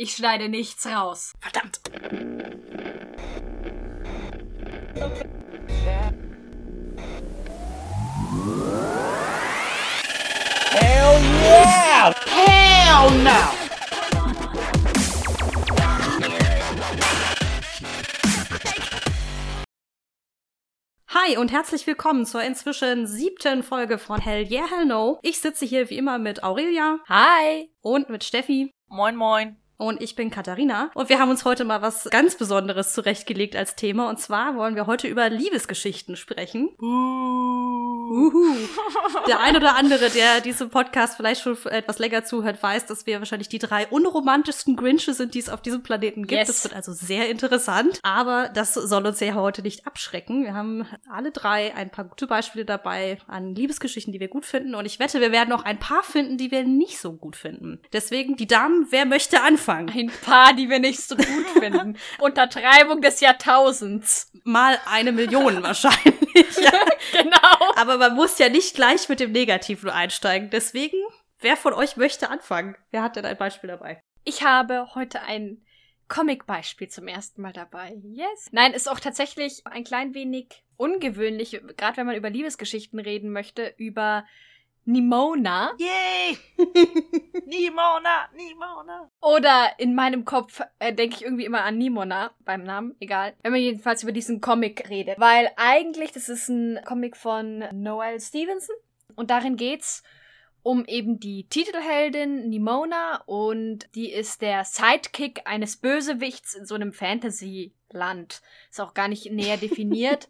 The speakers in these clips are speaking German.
Ich schneide nichts raus. Verdammt. Hell yeah! Hell no! Hi und herzlich willkommen zur inzwischen siebten Folge von Hell Yeah, Hell No. Ich sitze hier wie immer mit Aurelia Hi. und mit Steffi Moin, moin. Und ich bin Katharina. Und wir haben uns heute mal was ganz Besonderes zurechtgelegt als Thema. Und zwar wollen wir heute über Liebesgeschichten sprechen. Uhu. Der ein oder andere, der diesem Podcast vielleicht schon etwas länger zuhört, weiß, dass wir wahrscheinlich die drei unromantischsten Grinche sind, die es auf diesem Planeten gibt. Yes. Das wird also sehr interessant. Aber das soll uns ja heute nicht abschrecken. Wir haben alle drei ein paar gute Beispiele dabei an Liebesgeschichten, die wir gut finden. Und ich wette, wir werden auch ein paar finden, die wir nicht so gut finden. Deswegen, die Damen, wer möchte anfangen? Ein paar, die wir nicht so gut finden. Untertreibung des Jahrtausends. Mal eine Million wahrscheinlich. ja. Genau. Aber man muss ja nicht gleich mit dem Negativen einsteigen. Deswegen, wer von euch möchte anfangen? Wer hat denn ein Beispiel dabei? Ich habe heute ein Comic-Beispiel zum ersten Mal dabei. Yes. Nein, ist auch tatsächlich ein klein wenig ungewöhnlich, gerade wenn man über Liebesgeschichten reden möchte, über Nimona. Yay! Nimona, Nimona. Oder in meinem Kopf äh, denke ich irgendwie immer an Nimona beim Namen, egal. Wenn man jedenfalls über diesen Comic redet. Weil eigentlich, das ist ein Comic von Noel Stevenson. Und darin geht's um eben die Titelheldin Nimona und die ist der Sidekick eines Bösewichts in so einem Fantasy-Land. Ist auch gar nicht näher definiert.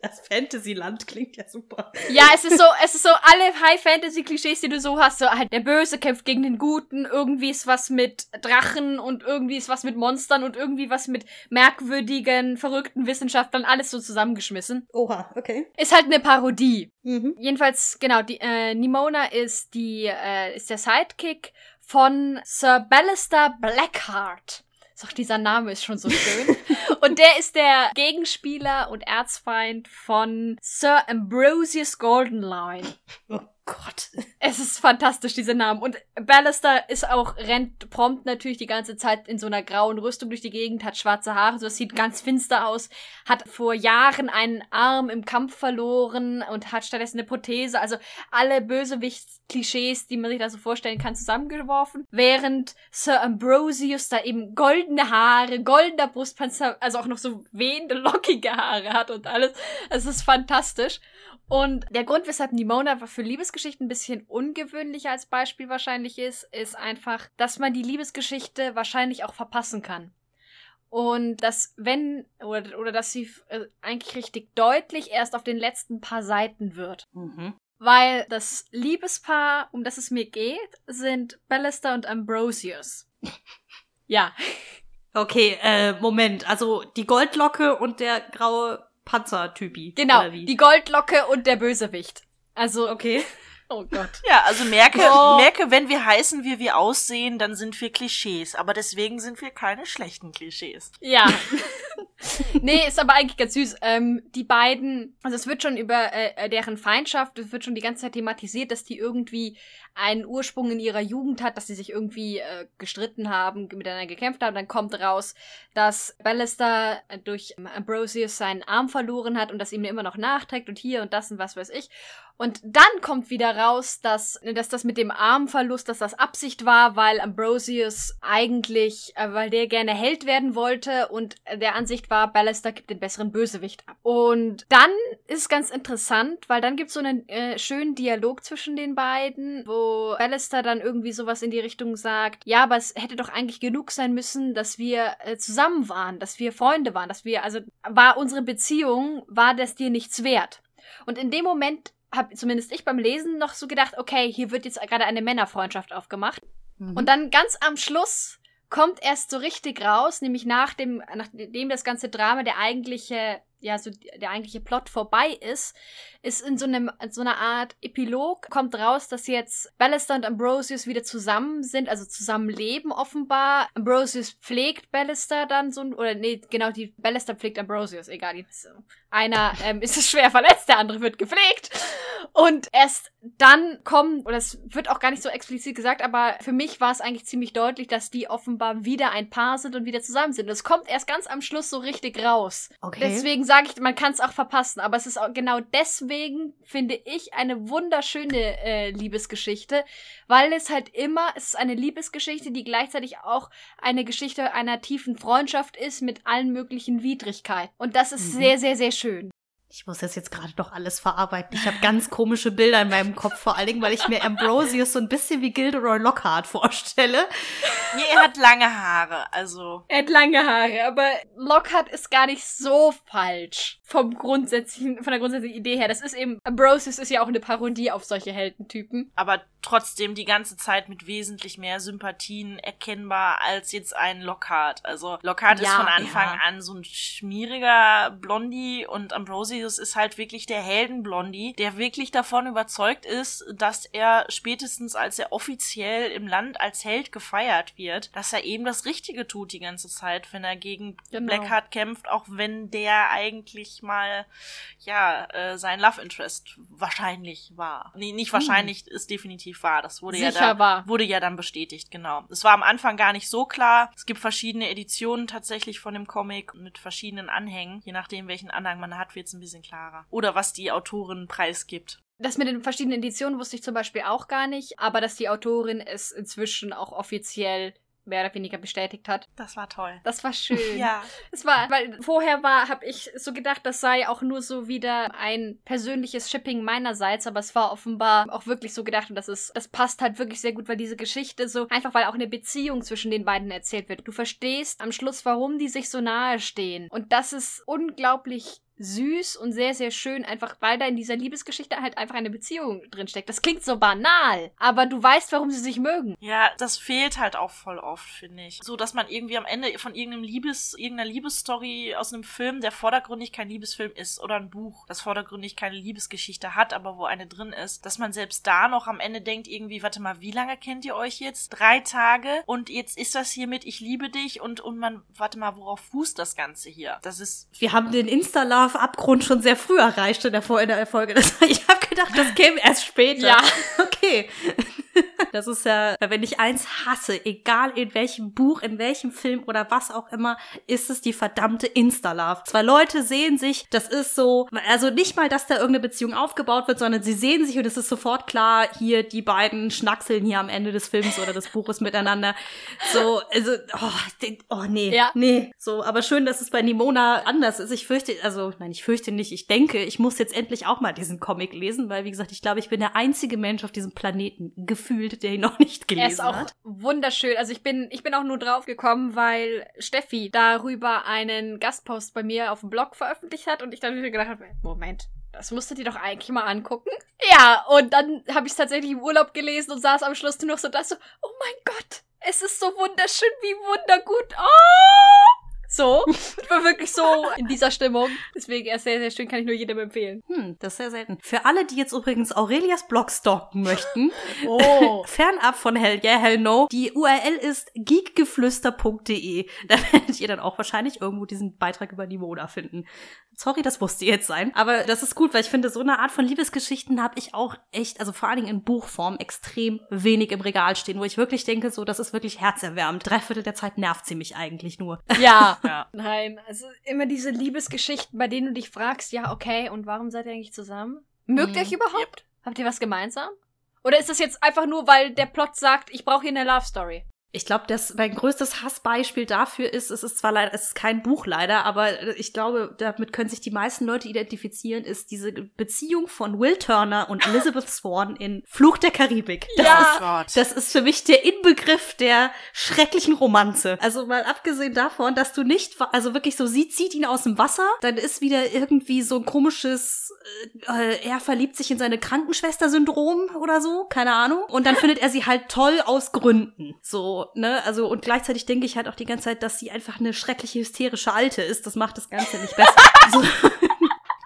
Das Fantasyland klingt ja super. Ja, es ist so, es ist so alle High-Fantasy-Klischees, die du so hast. So halt, der Böse kämpft gegen den Guten, irgendwie ist was mit Drachen und irgendwie ist was mit Monstern und irgendwie was mit merkwürdigen, verrückten Wissenschaftlern, alles so zusammengeschmissen. Oha, okay. Ist halt eine Parodie. Mhm. Jedenfalls, genau, die, äh, Nimona ist die, äh, ist der Sidekick von Sir Ballister Blackheart. Auch dieser Name ist schon so schön. und der ist der Gegenspieler und Erzfeind von Sir Ambrosius Goldenline. Gott. Es ist fantastisch, diese Namen. Und Ballister ist auch, rennt prompt natürlich die ganze Zeit in so einer grauen Rüstung durch die Gegend, hat schwarze Haare, so das sieht ganz finster aus, hat vor Jahren einen Arm im Kampf verloren und hat stattdessen eine Prothese. Also alle Bösewichts-Klischees, die man sich da so vorstellen kann, zusammengeworfen. Während Sir Ambrosius da eben goldene Haare, goldener Brustpanzer, also auch noch so wehende, lockige Haare hat und alles. Es ist fantastisch. Und der Grund, weshalb Nimona für Liebesgeschichten ein bisschen ungewöhnlich als Beispiel wahrscheinlich ist, ist einfach, dass man die Liebesgeschichte wahrscheinlich auch verpassen kann. Und dass wenn, oder, oder dass sie äh, eigentlich richtig deutlich erst auf den letzten paar Seiten wird. Mhm. Weil das Liebespaar, um das es mir geht, sind Ballister und Ambrosius. ja. Okay, äh, Moment. Also die Goldlocke und der graue Panzertypi. Genau, die Goldlocke und der Bösewicht. Also, Okay. Oh Gott. Ja, also merke, Oh. merke, wenn wir heißen, wie wir aussehen, dann sind wir Klischees. Aber deswegen sind wir keine schlechten Klischees. Ja. nee, ist aber eigentlich ganz süß. Ähm, die beiden, also es wird schon über äh, deren Feindschaft, es wird schon die ganze Zeit thematisiert, dass die irgendwie einen Ursprung in ihrer Jugend hat, dass sie sich irgendwie äh, gestritten haben, miteinander gekämpft haben. Dann kommt raus, dass Ballister äh, durch Ambrosius seinen Arm verloren hat und das ihm immer noch nachträgt und hier und das und was weiß ich. Und dann kommt wieder raus, dass, dass das mit dem Armverlust, dass das Absicht war, weil Ambrosius eigentlich, äh, weil der gerne Held werden wollte und der Ansicht war, Ballister gibt den besseren Bösewicht ab. Und dann ist es ganz interessant, weil dann gibt es so einen äh, schönen Dialog zwischen den beiden, wo Ballister dann irgendwie sowas in die Richtung sagt, ja, aber es hätte doch eigentlich genug sein müssen, dass wir äh, zusammen waren, dass wir Freunde waren, dass wir, also war unsere Beziehung, war das dir nichts wert. Und in dem Moment habe zumindest ich beim Lesen noch so gedacht, okay, hier wird jetzt gerade eine Männerfreundschaft aufgemacht. Mhm. Und dann ganz am Schluss kommt erst so richtig raus, nämlich nach dem, nachdem das ganze Drama, der eigentliche, ja, so der eigentliche Plot vorbei ist, ist in so einem in so einer Art Epilog kommt raus, dass jetzt Ballister und Ambrosius wieder zusammen sind, also zusammenleben offenbar. Ambrosius pflegt Ballister dann so oder nee, genau die Ballister pflegt Ambrosius, egal, die. Einer ähm, ist schwer verletzt, der andere wird gepflegt. Und erst dann kommen, oder es wird auch gar nicht so explizit gesagt, aber für mich war es eigentlich ziemlich deutlich, dass die offenbar wieder ein Paar sind und wieder zusammen sind. Das kommt erst ganz am Schluss so richtig raus. Okay. Deswegen sage ich, man kann es auch verpassen. Aber es ist auch genau deswegen, finde ich, eine wunderschöne äh, Liebesgeschichte, weil es halt immer, es ist eine Liebesgeschichte, die gleichzeitig auch eine Geschichte einer tiefen Freundschaft ist mit allen möglichen Widrigkeiten. Und das ist Mhm. sehr, sehr, sehr schön. Ich muss das jetzt gerade doch alles verarbeiten. Ich habe ganz komische Bilder in meinem Kopf, vor allen Dingen, weil ich mir Ambrosius so ein bisschen wie Gilderoy Lockhart vorstelle. Nee, er hat lange Haare, also. Er hat lange Haare, aber Lockhart ist gar nicht so falsch vom grundsätzlichen, von der grundsätzlichen Idee her. Das ist eben, Ambrosius ist ja auch eine Parodie auf solche Heldentypen. aber trotzdem die ganze Zeit mit wesentlich mehr Sympathien erkennbar als jetzt ein Lockhart. Also Lockhart ist Ja, von Anfang ja. an so ein schmieriger Blondie und Ambrosius ist halt wirklich der Heldenblondie, der wirklich davon überzeugt ist, dass er spätestens als er offiziell im Land als Held gefeiert wird, dass er eben das Richtige tut die ganze Zeit, wenn er gegen Genau. Blackheart kämpft, auch wenn der eigentlich mal ja äh, sein Love Interest wahrscheinlich war. Nee, nicht wahrscheinlich, ist definitiv wahr. Das wurde ja. Sicher da, wahr. wurde ja dann bestätigt, genau. Es war am Anfang gar nicht so klar. Es gibt verschiedene Editionen tatsächlich von dem Comic mit verschiedenen Anhängen. Je nachdem, welchen Anhang man hat, wird es ein bisschen klarer. Oder was die Autorin preisgibt. Das mit den verschiedenen Editionen wusste ich zum Beispiel auch gar nicht, aber dass die Autorin es inzwischen auch offiziell mehr oder weniger bestätigt hat. Das war toll. Das war schön. Ja. Es war, weil vorher war, habe ich so gedacht, das sei auch nur so wieder ein persönliches Shipping meinerseits, aber es war offenbar auch wirklich so gedacht und das ist, das passt halt wirklich sehr gut, weil diese Geschichte so, einfach weil auch eine Beziehung zwischen den beiden erzählt wird. Du verstehst am Schluss, warum die sich so nahe stehen. Und das ist unglaublich süß und sehr, sehr schön, einfach weil da in dieser Liebesgeschichte halt einfach eine Beziehung drinsteckt. Das klingt so banal, aber du weißt, warum sie sich mögen. Ja, das fehlt halt auch voll oft, finde ich. So, dass man irgendwie am Ende von irgendeinem Liebes, irgendeiner Liebesstory aus einem Film, der vordergründig kein Liebesfilm ist, oder ein Buch, das vordergründig keine Liebesgeschichte hat, aber wo eine drin ist, dass man selbst da noch am Ende denkt, irgendwie, warte mal, wie lange kennt ihr euch jetzt? Drei Tage und jetzt ist das hier mit Ich liebe dich und, und man, warte mal, worauf fußt das Ganze hier? Das ist Wir haben den Insta-Love-Abgrund schon sehr früh erreicht in der, Vor- in der Folge. Das, ich habe gedacht, das käme erst später. Ja. Okay. Das ist ja, wenn ich eins hasse, egal in welchem Buch, in welchem Film oder was auch immer, ist es die verdammte Insta-Love. Zwei Leute sehen sich, das ist so, also nicht mal, dass da irgendeine Beziehung aufgebaut wird, sondern sie sehen sich und es ist sofort klar, hier die beiden schnackseln hier am Ende des Films oder des Buches miteinander. So, also, oh, oh nee, Ja. nee. So, aber schön, dass es bei Nimona anders ist. Ich fürchte, also, nein, ich fürchte nicht. Ich denke, ich muss jetzt endlich auch mal diesen Comic lesen, weil, wie gesagt, ich glaube, ich bin der einzige Mensch auf diesem Planeten gefühlt, der ihn noch nicht Er ist gelesen auch hat. wunderschön. Also ich bin, ich bin auch nur drauf gekommen, weil Steffi darüber einen Gastpost bei mir auf dem Blog veröffentlicht hat und ich dann wieder gedacht habe, Moment, das musst du dir doch eigentlich mal angucken. Ja, und dann habe ich es tatsächlich im Urlaub gelesen und saß am Schluss nur noch so da so, oh mein Gott, es ist so wunderschön, wie wundergut. Oh! So, ich war wirklich so in dieser Stimmung. Deswegen er ist sehr, sehr schön, kann ich nur jedem empfehlen. Hm, das ist sehr selten. Für alle, die jetzt übrigens Aurelias Blog stalken möchten, Oh. fernab von Hell Yeah, Hell No, die URL ist geekgeflüster.de. Da werdet ihr dann auch wahrscheinlich irgendwo diesen Beitrag über Nimona finden. Sorry, das musste jetzt sein. Aber das ist gut, weil ich finde, so eine Art von Liebesgeschichten habe ich auch echt, also vor allen Dingen in Buchform, extrem wenig im Regal stehen, wo ich wirklich denke, so, das ist wirklich herzerwärmend. Drei Viertel der Zeit nervt sie mich eigentlich nur. Ja. Ja. Nein, also immer diese Liebesgeschichten, bei denen du dich fragst, ja, okay, und warum seid ihr eigentlich zusammen? Mögt ihr Mhm. euch überhaupt? Habt ihr was gemeinsam? Oder ist das jetzt einfach nur, weil der Plot sagt, ich brauche hier eine Love Story? Ich glaube, das mein größtes Hassbeispiel dafür ist, es ist zwar leider, es ist kein Buch leider, aber ich glaube, damit können sich die meisten Leute identifizieren, ist diese Beziehung von Will Turner und Elizabeth Swan in Fluch der Karibik. Das Ja. ist Oh Gott. das ist für mich der Inbegriff der schrecklichen Romanze. Also mal abgesehen davon, dass du nicht, also wirklich so, sie zieht ihn aus dem Wasser, dann ist wieder irgendwie so ein komisches, äh, er verliebt sich in seine Krankenschwester-Syndrom oder so, keine Ahnung. Und dann findet er sie halt toll aus Gründen. So, ne, also und gleichzeitig denke ich halt auch die ganze Zeit, dass sie einfach eine schreckliche, hysterische Alte ist. Das macht das Ganze nicht besser. so.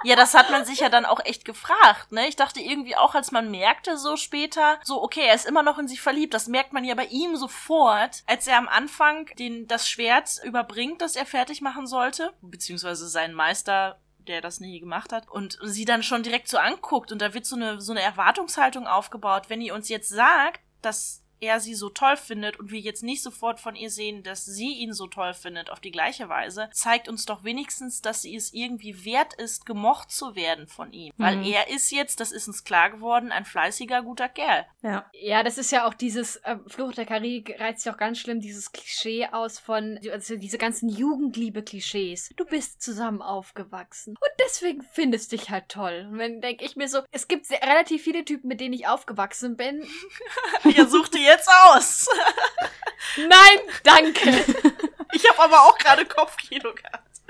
Ja, das hat man sich ja dann auch echt gefragt, ne? Ich dachte irgendwie auch, als man merkte so später, so, okay, er ist immer noch in sich verliebt. Das merkt man ja bei ihm sofort, als er am Anfang den, das Schwert überbringt, das er fertig machen sollte, beziehungsweise seinen Meister der das nie gemacht hat und sie dann schon direkt so anguckt und da wird so eine so eine Erwartungshaltung aufgebaut, wenn ihr uns jetzt sagt, dass er sie so toll findet und wir jetzt nicht sofort von ihr sehen, dass sie ihn so toll findet auf die gleiche Weise, zeigt uns doch wenigstens, dass sie es irgendwie wert ist, gemocht zu werden von ihm. Mhm. Weil er ist jetzt, das ist uns klar geworden, ein fleißiger, guter Kerl. Ja. Ja, das ist ja auch dieses, äh, Flucht der Karibik reizt sich auch ganz schlimm, dieses Klischee aus von, also diese ganzen Jugendliebe-Klischees. Du bist zusammen aufgewachsen und deswegen findest dich halt toll. Und wenn denke ich mir so, es gibt sehr, relativ viele Typen, mit denen ich aufgewachsen bin. Ihr sucht dir jetzt aus. Nein, danke. Ich habe aber auch gerade Kopfkino gehabt.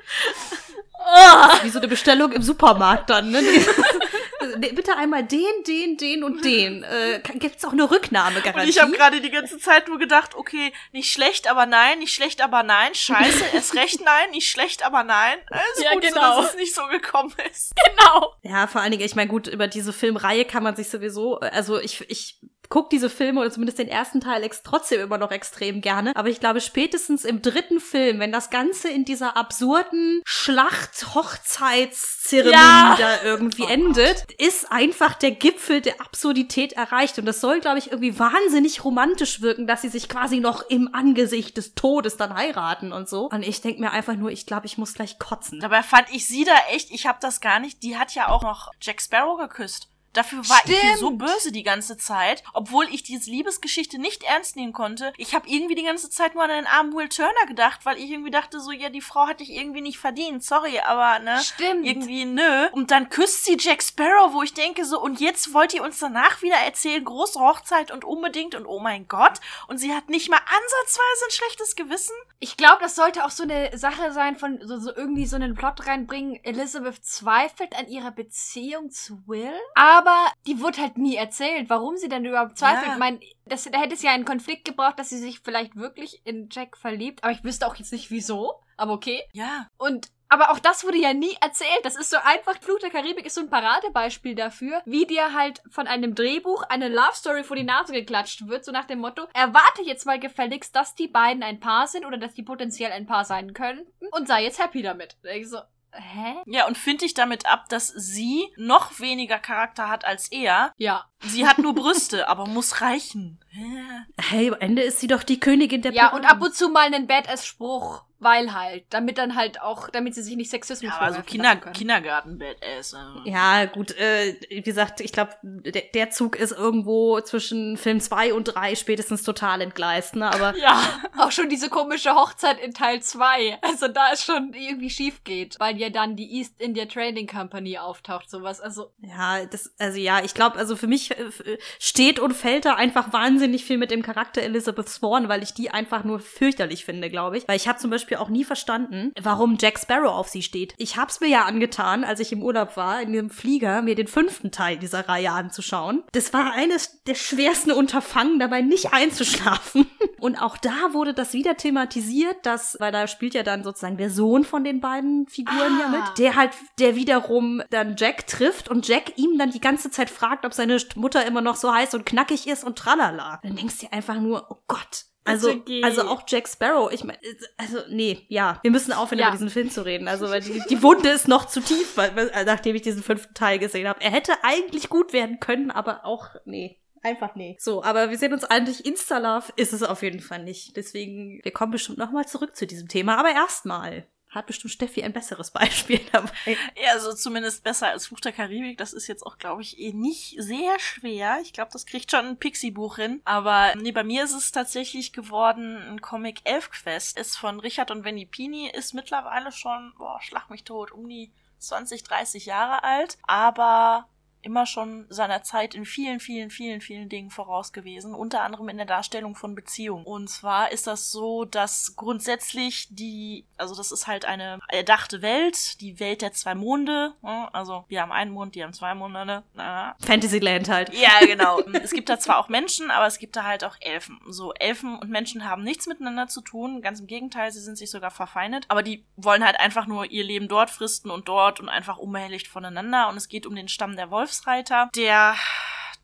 Oh. Wie so eine Bestellung im Supermarkt dann, ne? Bitte einmal den, den, den und den. Äh, gibt's auch eine Rücknahmegarantie? Und ich habe gerade die ganze Zeit nur gedacht, okay, nicht schlecht, aber nein, nicht schlecht, aber nein, scheiße, erst recht nein, nicht schlecht, aber nein. Ist ja, gut, genau. so, dass es nicht so gekommen ist. Genau. Ja, vor allen Dingen, ich meine, gut, über diese Filmreihe kann man sich sowieso, also ich, ich gucke diese Filme oder zumindest den ersten Teil trotzdem immer noch extrem gerne. Aber ich glaube, spätestens im dritten Film, wenn das Ganze in dieser absurden Schlacht-Hochzeitszeremonie ja. da irgendwie oh endet, ist einfach der Gipfel der Absurdität erreicht. Und das soll, glaube ich, irgendwie wahnsinnig romantisch wirken, dass sie sich quasi noch im Angesicht des Todes dann heiraten und so. Und ich denke mir einfach nur, ich glaube, ich muss gleich kotzen. Dabei fand ich sie da echt, ich habe das gar nicht, die hat ja auch noch Jack Sparrow geküsst. Dafür war Stimmt. ich hier so böse die ganze Zeit, obwohl ich diese Liebesgeschichte nicht ernst nehmen konnte. Ich habe irgendwie die ganze Zeit nur an den armen Will Turner gedacht, weil ich irgendwie dachte so, ja, die Frau hat dich irgendwie nicht verdient. Sorry, aber ne, Stimmt. irgendwie nö. Und dann küsst sie Jack Sparrow, wo ich denke so, und jetzt wollt ihr uns danach wieder erzählen, große Hochzeit und unbedingt und oh mein Gott. Und sie hat nicht mal ansatzweise ein schlechtes Gewissen. Ich glaube, das sollte auch so eine Sache sein von so, so irgendwie so einen Plot reinbringen. Elizabeth zweifelt an ihrer Beziehung zu Will, aber aber die wurde halt nie erzählt, warum sie denn überhaupt zweifelt. Ja. Ich meine, das, da hätte es ja einen Konflikt gebraucht, dass sie sich vielleicht wirklich in Jack verliebt. Aber ich wüsste auch jetzt nicht wieso. Aber okay. Ja. Und aber auch das wurde ja nie erzählt. Das ist so einfach, Fluch der Karibik ist so ein Paradebeispiel dafür, wie dir halt von einem Drehbuch eine Love Story vor die Nase geklatscht wird, so nach dem Motto, erwarte jetzt mal gefälligst, dass die beiden ein Paar sind oder dass die potenziell ein Paar sein könnten und sei jetzt happy damit. Ich so, Hä? Ja, und finde ich damit ab, dass sie noch weniger Charakter hat als er. Ja. Sie hat nur Brüste, aber muss reichen. Hä? Hey, am Ende ist sie doch die Königin der Ja, Piraten. und ab und zu mal einen Badass-Spruch. Weil halt, damit dann halt auch, damit sie sich nicht Sexismus ja, also Kinder, Kindergarten Badass. Also. Ja, gut, äh, wie gesagt, ich glaube, der, der, Zug ist irgendwo zwischen Film 2 und 3 spätestens total entgleist, ne? Aber ja, auch schon diese komische Hochzeit in Teil 2. Also da ist schon irgendwie schief geht, weil ja dann die East India Trading Company auftaucht, sowas. Also ja, das also ja, ich glaube, also für mich äh, steht und fällt da einfach wahnsinnig viel mit dem Charakter Elizabeth Swan, weil ich die einfach nur fürchterlich finde, glaube ich, weil ich habe zum Beispiel Beispiel auch nie verstanden, warum Jack Sparrow auf sie steht. Ich hab's mir ja angetan, als ich im Urlaub war, in dem Flieger, mir den fünften Teil dieser Reihe anzuschauen. Das war eines der schwersten Unterfangen, dabei nicht einzuschlafen. Und auch da wurde das wieder thematisiert, dass, weil da spielt ja dann sozusagen der Sohn von den beiden Figuren ah. ja mit, der halt, der wiederum dann Jack trifft und Jack ihm dann die ganze Zeit fragt, ob seine Mutter immer noch so heiß und knackig ist und tralala. Dann denkst du dir einfach nur, oh Gott, also, also auch Jack Sparrow, ich meine, also nee, ja, wir müssen aufhören, ja. über diesen Film zu reden. Also, weil die, die Wunde ist noch zu tief, weil, nachdem ich diesen fünften Teil gesehen habe. Er hätte eigentlich gut werden können, aber auch, nee. Einfach nee. So, aber wir sehen uns eigentlich Insta-Love ist es auf jeden Fall nicht. Deswegen, wir kommen bestimmt nochmal zurück zu diesem Thema. Aber erstmal hat bestimmt Steffi ein besseres Beispiel dabei. Ja, also zumindest besser als Fluch der Karibik. Das ist jetzt auch, glaube ich, eh nicht sehr schwer. Ich glaube, das kriegt schon ein Pixie-Buch hin. Aber nee, bei mir ist es tatsächlich geworden ein Comic Elfquest. Ist von Richard und Wendy Pini, ist mittlerweile schon, boah, schlag mich tot, um die 20, 30 Jahre alt. Aber immer schon seiner Zeit in vielen, vielen, vielen, vielen Dingen voraus gewesen, unter anderem in der Darstellung von Beziehungen. Und zwar ist das so, dass grundsätzlich die, also das ist halt eine erdachte Welt, die Welt der zwei Monde, ne? also wir haben einen Mond, die haben zwei Monde, ne? Fantasyland halt. Ja, genau. es gibt da zwar auch Menschen, aber es gibt da halt auch Elfen. So, Elfen und Menschen haben nichts miteinander zu tun, ganz im Gegenteil, sie sind sich sogar verfeindet, aber die wollen halt einfach nur ihr Leben dort fristen und dort und einfach unbehelligt voneinander und es geht um den Stamm der Wolfsreiter, der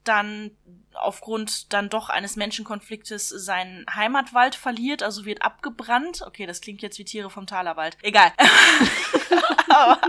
dann aufgrund dann doch eines Menschenkonfliktes seinen Heimatwald verliert, also wird abgebrannt. Okay, das klingt jetzt wie Tiere vom Talerwald. Egal. aber,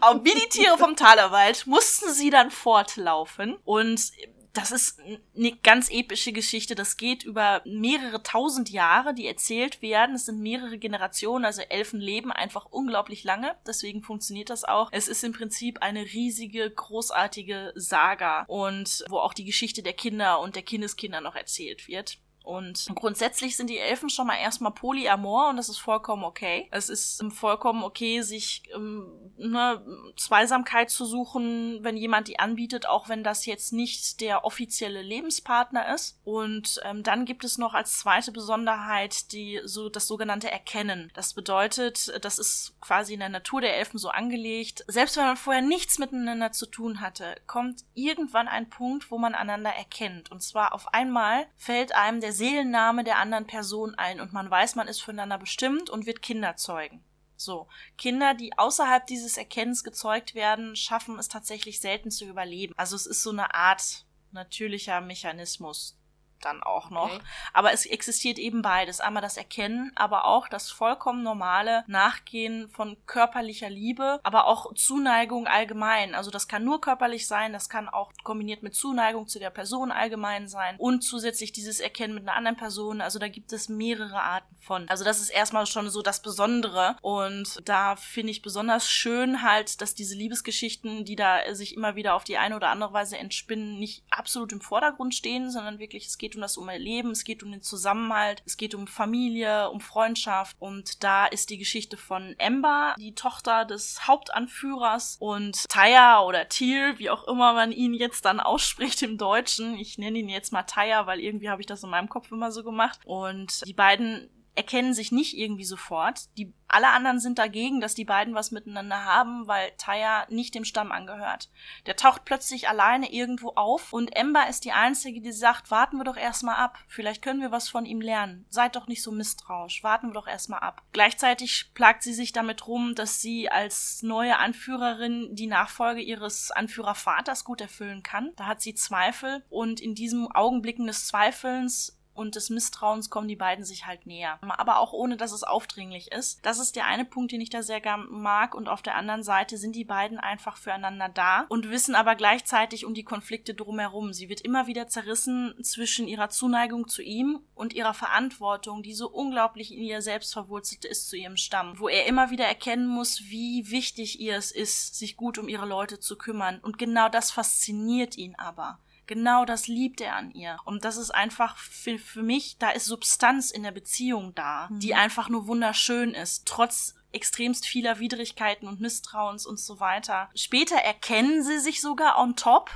aber wie die Tiere vom Talerwald mussten sie dann fortlaufen und das ist eine ganz epische Geschichte. Das geht über mehrere tausend Jahre, die erzählt werden. Es sind mehrere Generationen, also Elfen leben einfach unglaublich lange. Deswegen funktioniert das auch. Es ist im Prinzip eine riesige, großartige Saga und wo auch die Geschichte der Kinder und der Kindeskinder noch erzählt wird. Und grundsätzlich sind die Elfen schon mal erstmal polyamor und das ist vollkommen okay. Es ist ähm, vollkommen okay, sich ähm, ne, Zweisamkeit zu suchen, wenn jemand die anbietet, auch wenn das jetzt nicht der offizielle Lebenspartner ist. Und ähm, dann gibt es noch als zweite Besonderheit die so das sogenannte Erkennen. Das bedeutet, das ist quasi in der Natur der Elfen so angelegt. Selbst wenn man vorher nichts miteinander zu tun hatte, kommt irgendwann ein Punkt, wo man einander erkennt. Und zwar auf einmal fällt einem der Seelenname der anderen Person ein und man weiß, man ist füreinander bestimmt und wird Kinder zeugen. So, Kinder, die außerhalb dieses Erkennens gezeugt werden, schaffen es tatsächlich selten zu überleben. Also es ist so eine Art natürlicher Mechanismus, dann auch noch. Okay. Aber es existiert eben beides. Einmal das Erkennen, aber auch das vollkommen normale Nachgehen von körperlicher Liebe, aber auch Zuneigung allgemein. Also das kann nur körperlich sein, das kann auch kombiniert mit Zuneigung zu der Person allgemein sein und zusätzlich dieses Erkennen mit einer anderen Person. Also da gibt es mehrere Arten von. Also das ist erstmal schon so das Besondere und da finde ich besonders schön halt, dass diese Liebesgeschichten, die da sich immer wieder auf die eine oder andere Weise entspinnen, nicht absolut im Vordergrund stehen, sondern wirklich es geht geht um das Überleben, es geht um den Zusammenhalt, es geht um Familie, um Freundschaft und da ist die Geschichte von Ember, die Tochter des Hauptanführers und Taya oder Tyr, wie auch immer man ihn jetzt dann ausspricht im Deutschen. Ich nenne ihn jetzt mal Taya, weil irgendwie habe ich das in meinem Kopf immer so gemacht und die beiden erkennen sich nicht irgendwie sofort. Die alle anderen sind dagegen, dass die beiden was miteinander haben, weil Taya nicht dem Stamm angehört. Der taucht plötzlich alleine irgendwo auf und Ember ist die einzige, die sagt, warten wir doch erstmal ab. Vielleicht können wir was von ihm lernen. Seid doch nicht so misstrauisch. Warten wir doch erstmal ab. Gleichzeitig plagt sie sich damit rum, dass sie als neue Anführerin die Nachfolge ihres Anführervaters gut erfüllen kann. Da hat sie Zweifel und in diesem Augenblicken des Zweifelns und des Misstrauens kommen die beiden sich halt näher. Aber auch ohne, dass es aufdringlich ist. Das ist der eine Punkt, den ich da sehr gern mag. Und auf der anderen Seite sind die beiden einfach füreinander da und wissen aber gleichzeitig um die Konflikte drumherum. Sie wird immer wieder zerrissen zwischen ihrer Zuneigung zu ihm und ihrer Verantwortung, die so unglaublich in ihr selbst verwurzelt ist zu ihrem Stamm. Wo er immer wieder erkennen muss, wie wichtig ihr es ist, sich gut um ihre Leute zu kümmern. Und genau das fasziniert ihn aber. Genau das liebt er an ihr. Und das ist einfach für, für mich, da ist Substanz in der Beziehung da, mhm. die einfach nur wunderschön ist, trotz extremst vieler Widrigkeiten und Misstrauens und so weiter. Später erkennen sie sich sogar on top.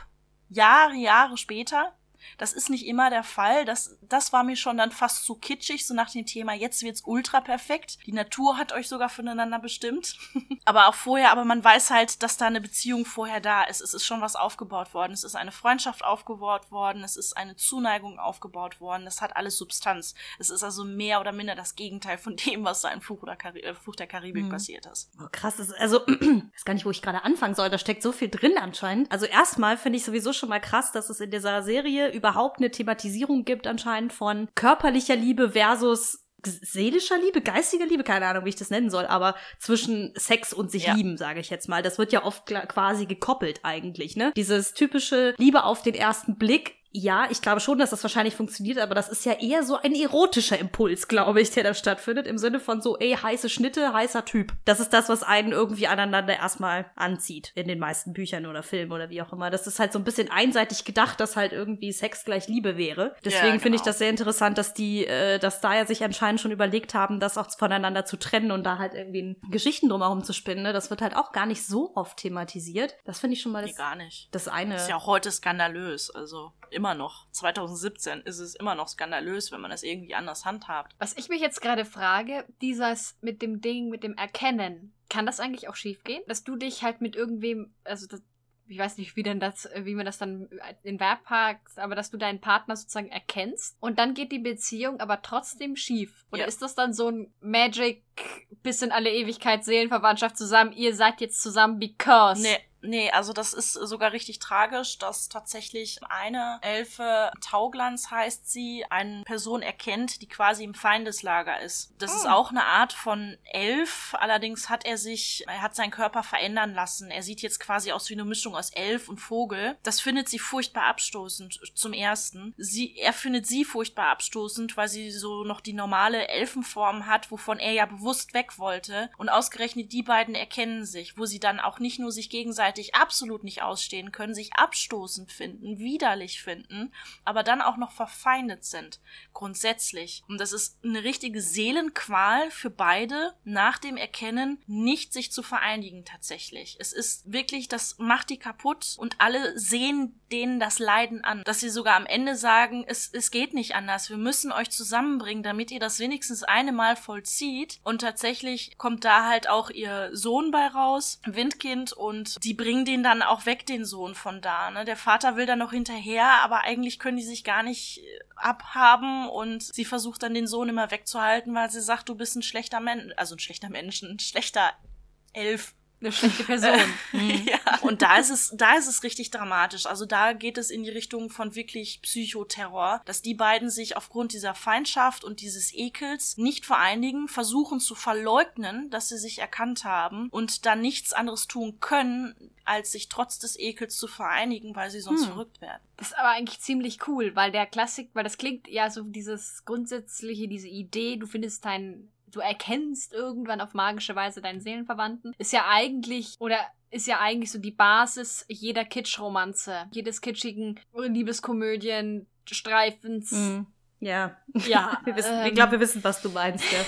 Jahre, Jahre später. Das ist nicht immer der Fall. Das, das war mir schon dann fast zu kitschig, so nach dem Thema, jetzt wird's ultra perfekt. Die Natur hat euch sogar füreinander bestimmt. aber auch vorher, aber man weiß halt, dass da eine Beziehung vorher da ist. Es ist schon was aufgebaut worden. Es ist eine Freundschaft aufgebaut worden. Es ist eine Zuneigung aufgebaut worden. Das hat alles Substanz. Es ist also mehr oder minder das Gegenteil von dem, was da in Fluch, oder Kari äh, Fluch der Karibik mhm. passiert ist. Oh, krass. Das ist, also, ich weiß gar nicht, wo ich gerade anfangen soll. Da steckt so viel drin anscheinend. Also erstmal finde ich sowieso schon mal krass, dass es in dieser Serie überhaupt eine Thematisierung gibt anscheinend von körperlicher Liebe versus seelischer Liebe, geistiger Liebe, keine Ahnung, wie ich das nennen soll, aber zwischen Sex und sich ja. lieben, sage ich jetzt mal. Das wird ja oft quasi gekoppelt eigentlich, ne? Dieses typische Liebe auf den ersten Blick Ja, ich glaube schon, dass das wahrscheinlich funktioniert, aber das ist ja eher so ein erotischer Impuls, glaube ich, der da stattfindet, im Sinne von so, ey, heiße Schnitte, heißer Typ. Das ist das, was einen irgendwie aneinander erstmal anzieht, in den meisten Büchern oder Filmen oder wie auch immer. Das ist halt so ein bisschen einseitig gedacht, dass halt irgendwie Sex gleich Liebe wäre. Deswegen Ja, finde ich genau. das sehr interessant, dass die, äh, dass da ja sich anscheinend schon überlegt haben, das auch voneinander zu trennen und da halt irgendwie Geschichten drumherum zu spinnen. Ne? Das wird halt auch gar nicht so oft thematisiert. Das finde ich schon mal Nee, das, gar nicht. das eine. Ist ja auch heute skandalös. Also immer noch. 2017 ist es immer noch skandalös, wenn man das irgendwie anders handhabt. Was ich mich jetzt gerade frage, dieses mit dem Ding, mit dem Erkennen, kann das eigentlich auch schiefgehen? Dass du dich halt mit irgendwem, also das, ich weiß nicht, wie denn das, wie man das dann in Verb packt, aber dass du deinen Partner sozusagen erkennst und dann geht die Beziehung aber trotzdem schief. Oder Ja. ist das dann so ein Magic bis in alle Ewigkeit Seelenverwandtschaft zusammen, ihr seid jetzt zusammen because? Nee, nee, also das ist sogar richtig tragisch, dass tatsächlich eine Elfe, Tauglanz heißt sie, eine Person erkennt, die quasi im Feindeslager ist. Das ist Oh. auch eine Art von Elf, allerdings hat er sich, er hat seinen Körper verändern lassen. Er sieht jetzt quasi aus wie eine Mischung aus Elf und Vogel. Das findet sie furchtbar abstoßend, zum ersten. Sie, er findet sie furchtbar abstoßend, weil sie so noch die normale Elfenform hat, wovon er ja bewusst weg wollte. Und ausgerechnet die beiden erkennen sich, wo sie dann auch nicht nur sich gegenseitig absolut nicht ausstehen können, sich abstoßend finden, widerlich finden, aber dann auch noch verfeindet sind. Grundsätzlich. Und das ist eine richtige Seelenqual für beide, nach dem Erkennen nicht sich zu vereinigen tatsächlich. Es ist wirklich, das macht die kaputt und alle sehen denen das Leiden an. Dass sie sogar am Ende sagen, es, es geht nicht anders. Wir müssen euch zusammenbringen, damit ihr das wenigstens eine Mal vollzieht. Und tatsächlich kommt da halt auch ihr Sohn bei raus, Windkind, und die bringen den dann auch weg, den Sohn von da. Ne? Der Vater will dann noch hinterher, aber eigentlich können die sich gar nicht äh, abhaben und sie versucht dann den Sohn immer wegzuhalten, weil sie sagt, du bist ein schlechter Mensch, also ein schlechter Mensch, ein schlechter Elf. Eine schlechte Person. Ja. Und da ist es, da ist es richtig dramatisch. Also da geht es in die Richtung von wirklich Psychoterror, dass die beiden sich aufgrund dieser Feindschaft und dieses Ekels nicht vereinigen, versuchen zu verleugnen, dass sie sich erkannt haben und dann nichts anderes tun können, als sich trotz des Ekels zu vereinigen, weil sie sonst Hm. verrückt werden. Das ist aber eigentlich ziemlich cool, weil der Klassik, weil das klingt ja so dieses grundsätzliche, diese Idee, du findest deinen, du erkennst irgendwann auf magische Weise deinen Seelenverwandten, ist ja eigentlich, oder ist ja eigentlich so die Basis jeder Kitsch-Romanze, jedes kitschigen Liebeskomödien, Streifens. Mhm. Ja. Ja, Wir wissen, ich ähm, glaube, wir wissen, was du meinst, ja.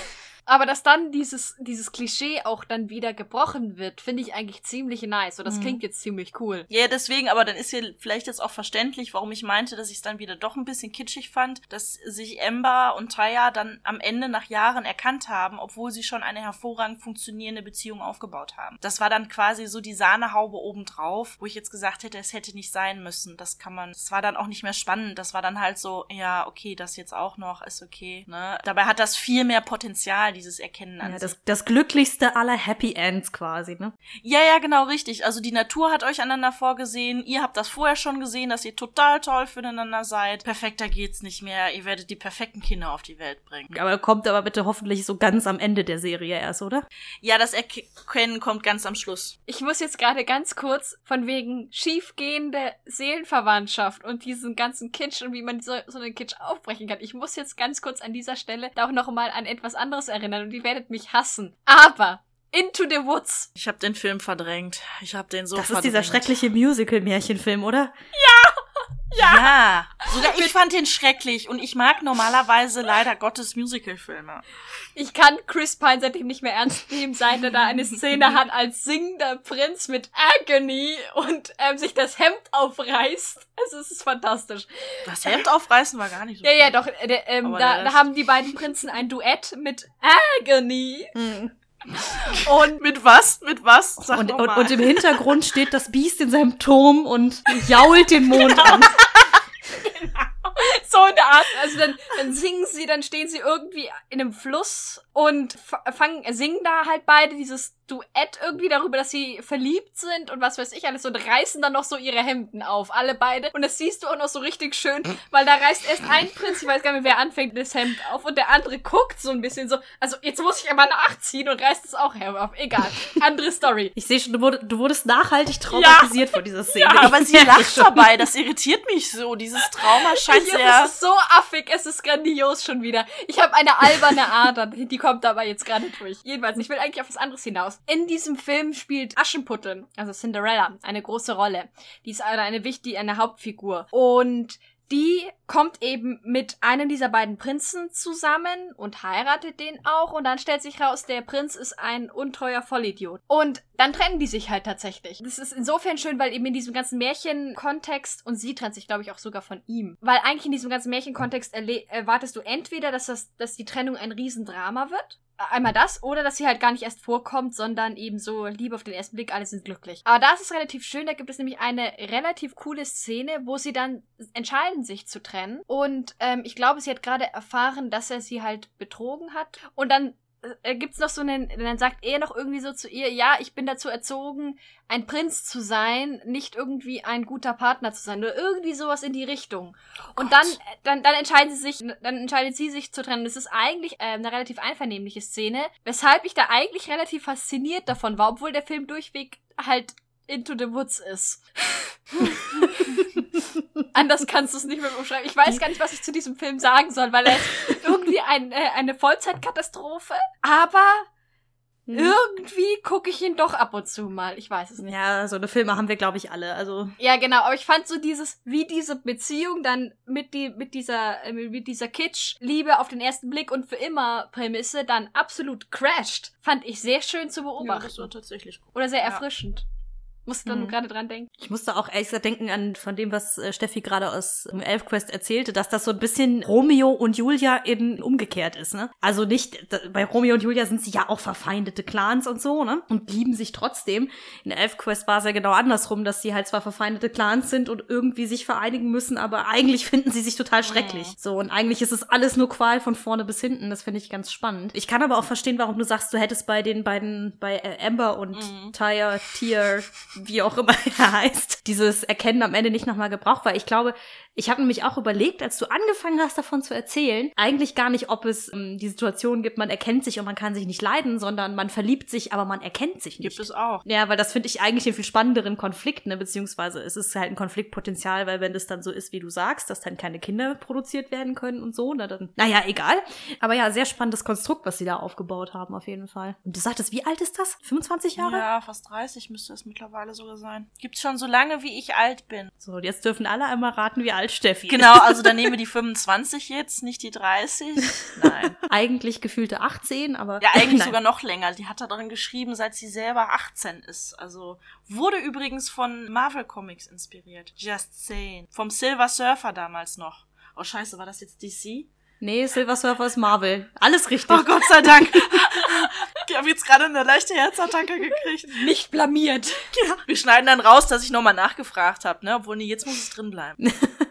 Aber dass dann dieses, dieses Klischee auch dann wieder gebrochen wird, finde ich eigentlich ziemlich nice. So, das Mhm. klingt jetzt ziemlich cool. Ja, deswegen, aber dann ist ja vielleicht jetzt auch verständlich, warum ich meinte, dass ich es dann wieder doch ein bisschen kitschig fand, dass sich Ember und Taya dann am Ende nach Jahren erkannt haben, obwohl sie schon eine hervorragend funktionierende Beziehung aufgebaut haben. Das war dann quasi so die Sahnehaube obendrauf, wo ich jetzt gesagt hätte, es hätte nicht sein müssen. Das kann man, das war dann auch nicht mehr spannend. Das war dann halt so, ja, okay, das jetzt auch noch, ist okay. Ne? Dabei hat das viel mehr Potenzial, dieses Erkennen an ja sich. das, das glücklichste aller Happy Ends quasi, ne? Ja, ja, genau, richtig. Also die Natur hat euch einander vorgesehen. Ihr habt das vorher schon gesehen, dass ihr total toll füreinander seid. Perfekter geht's nicht mehr. Ihr werdet die perfekten Kinder auf die Welt bringen. Aber kommt aber bitte hoffentlich so ganz am Ende der Serie erst, oder? Ja, das Erkennen kommt ganz am Schluss. Ich muss jetzt gerade ganz kurz von wegen schiefgehende Seelenverwandtschaft und diesen ganzen Kitsch und wie man so, so einen Kitsch aufbrechen kann. Ich muss jetzt ganz kurz an dieser Stelle auch noch mal an etwas anderes erinnern und ihr werdet mich hassen. Aber Into the Woods. Ich habe den Film verdrängt. Ich habe den so das ist verdrängt. dieser schreckliche Musical-Märchenfilm, oder? Ja. Sogar ich fand den schrecklich und ich mag normalerweise leider Gottes Musicalfilme. Ich kann Chris Pine seitdem nicht mehr ernst nehmen, seit er da eine Szene hat als singender Prinz mit Agony und ähm, sich das Hemd aufreißt. Also es ist fantastisch. Das Hemd aufreißen war gar nicht so. Ja, ja, doch. äh, Der, ähm, da, da haben die beiden Prinzen ein Duett mit Agony. Und mit was? Mit was? Sag Und, und, und im Hintergrund steht das Biest in seinem Turm und jault den Mond an. So eine Art. Also dann, dann singen sie, dann stehen sie irgendwie in einem Fluss und fangen, singen da halt beide dieses Duett irgendwie darüber, dass sie verliebt sind und was weiß ich alles und reißen dann noch so ihre Hemden auf, alle beide. Und das siehst du auch noch so richtig schön, weil da reißt erst ein Prinz, ich weiß gar nicht mehr, wer anfängt, das Hemd auf und der andere guckt so ein bisschen so, also jetzt muss ich aber nachziehen und reißt es auch auf. Egal. Andere Story. Ich sehe schon, du, wurde, du wurdest nachhaltig traumatisiert ja. von dieser Szene. Ja, aber sie lacht dabei. Das irritiert mich so. Dieses Trauma scheint Ich- sehr. Es ist so affig, es ist grandios schon wieder. Ich habe eine alberne Ader, die kommt aber jetzt gerade durch. Jedenfalls, ich will eigentlich auf was anderes hinaus. In diesem Film spielt Aschenputtel, also Cinderella, eine große Rolle. Die ist eine, eine wichtige, eine Hauptfigur. Und die kommt eben mit einem dieser beiden Prinzen zusammen und heiratet den auch und dann stellt sich raus, der Prinz ist ein untreuer Vollidiot. Und dann trennen die sich halt tatsächlich. Das ist insofern schön, weil eben in diesem ganzen Märchenkontext und sie trennt sich, glaube ich, auch sogar von ihm. Weil eigentlich in diesem ganzen Märchenkontext erwartest du entweder, dass, das, dass die Trennung ein Riesendrama wird. Einmal das, oder dass sie halt gar nicht erst vorkommt, sondern eben so Liebe auf den ersten Blick, alle sind glücklich. Aber da ist relativ schön, da gibt es nämlich eine relativ coole Szene, wo sie dann entscheiden, sich zu trennen. Und ähm, ich glaube, sie hat gerade erfahren, dass er sie halt betrogen hat. Und dann äh, gibt's noch so einen, dann sagt er noch irgendwie so zu ihr, ja, ich bin dazu erzogen, ein Prinz zu sein, nicht irgendwie ein guter Partner zu sein, nur irgendwie sowas in die Richtung. und dann, dann, dann entscheiden sie sich, dann entscheidet sie sich zu trennen. Das ist eigentlich äh, eine relativ einvernehmliche Szene, weshalb ich da eigentlich relativ fasziniert davon war, obwohl der Film durchweg halt into the woods ist. Anders kannst du es nicht mehr umschreiben. Ich weiß gar nicht, was ich zu diesem Film sagen soll, weil er ist irgendwie ein, äh, eine Vollzeitkatastrophe, aber Hm. irgendwie gucke ich ihn doch ab und zu mal. Ich weiß es nicht. Ja, so eine Filme haben wir, glaube ich, alle. Also, Ja, genau, aber ich fand so dieses, wie diese Beziehung dann mit, die, mit dieser, äh, mit dieser Kitsch, Liebe auf den ersten Blick und für immer Prämisse dann absolut crasht, fand ich sehr schön zu Ja, beobachten. das war tatsächlich gut. Oder sehr Ja. Musste dann Mhm. gerade dran denken. ich musste auch ehrlich gesagt denken an von dem, was äh, Steffi gerade aus ähm, Elfquest erzählte, dass das so ein bisschen Romeo und Julia in umgekehrt ist, ne? Also nicht, bei Romeo und Julia sind sie ja auch verfeindete Clans und so, ne? Und lieben sich trotzdem. In Elfquest war es ja genau andersrum, dass sie halt zwar verfeindete Clans sind und irgendwie sich vereinigen müssen, aber eigentlich finden sie sich total schrecklich. So, und eigentlich ist es alles nur Qual von vorne bis hinten. Das finde ich ganz spannend. Ich kann aber auch verstehen, warum du sagst, du hättest bei den beiden, bei äh, Amber und Mhm. Tyre, Tier, wie auch immer er heißt, dieses Erkennen am Ende nicht nochmal gebraucht, weil ich glaube, ich habe nämlich auch überlegt, als du angefangen hast, davon zu erzählen, eigentlich gar nicht, ob es ähm, die Situation gibt, man erkennt sich und man kann sich nicht leiden, sondern man verliebt sich, aber man erkennt sich nicht. Gibt es auch. Ja, weil das finde ich eigentlich den viel spannenderen Konflikt, ne? Beziehungsweise es ist halt ein Konfliktpotenzial, weil wenn das dann so ist, wie du sagst, dass dann keine Kinder produziert werden können und so, na dann, naja, egal. Aber ja, sehr spannendes Konstrukt, was sie da aufgebaut haben, auf jeden Fall. Und du sagtest, wie alt ist das? 25 Jahre? Ja, fast 30 müsste es mittlerweile sogar sein. Gibt's schon so lange, wie ich alt bin. So, jetzt dürfen alle einmal raten, wie alt Steffi ist. Genau, also dann nehmen wir die 25 jetzt, nicht die 30. Nein. Eigentlich gefühlte 18, aber. Ja, eigentlich Nein. sogar noch länger. Die hat da drin geschrieben, seit sie selber 18 ist. Also wurde übrigens von Marvel Comics inspiriert. Just saying. Vom Silver Surfer damals noch. Oh scheiße, war das jetzt DC? Nee, Silver Surfer ist Marvel. Alles richtig. Oh Gott sei Dank. ich habe jetzt gerade eine leichte Herzattacke gekriegt. Nicht blamiert. Ja. Wir schneiden dann raus, dass ich nochmal nachgefragt habe, ne? Obwohl, nee, jetzt muss es drin bleiben.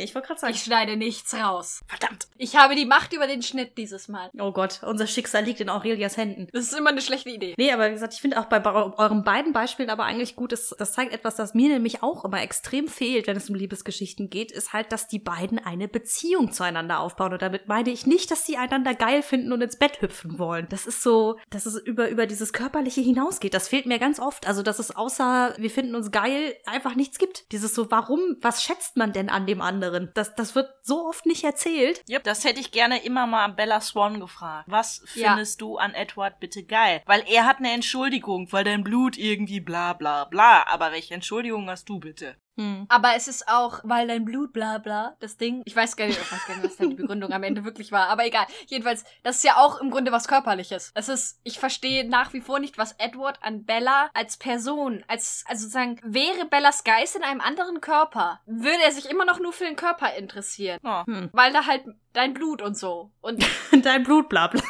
Ja, ich wollte gerade sagen. Ich schneide nichts raus. Verdammt. Ich habe die Macht über den Schnitt dieses Mal. oh Gott, unser Schicksal liegt in Aurelias Händen. Das ist immer eine schlechte Idee. Nee, aber wie gesagt, ich finde auch bei eu- euren beiden Beispielen aber eigentlich gut, das, das zeigt etwas, das mir nämlich auch immer extrem fehlt, wenn es um Liebesgeschichten geht, ist halt, dass die beiden eine Beziehung zueinander aufbauen. Und damit meine ich nicht, dass sie einander geil finden und ins Bett hüpfen wollen. Das ist so, dass es über, über dieses Körperliche hinausgeht. Das fehlt mir ganz oft. Also, dass es außer wir finden uns geil einfach nichts gibt. Dieses so, warum, was schätzt man denn an dem anderen? Das, das wird so oft nicht erzählt. Yep, das hätte ich gerne immer mal Bella Swan gefragt. Was Ja. findest du an Edward bitte geil? Weil er hat eine Entschuldigung, weil dein Blut irgendwie bla bla bla. Aber welche Entschuldigung hast du bitte? Hm. Aber es ist auch, weil dein Blut, bla bla, das Ding. Ich weiß gar nicht, ich weiß gar nicht was da die Begründung am Ende wirklich war. Aber egal. Jedenfalls, das ist ja auch im Grunde was Körperliches. Es ist, ich verstehe nach wie vor nicht, was Edward an Bella als Person, als, also sozusagen, wäre Bellas Geist in einem anderen Körper, würde er sich immer noch nur für den Körper interessieren. Oh. Hm. Weil da halt dein Blut und so. Und Dein Blut, bla bla.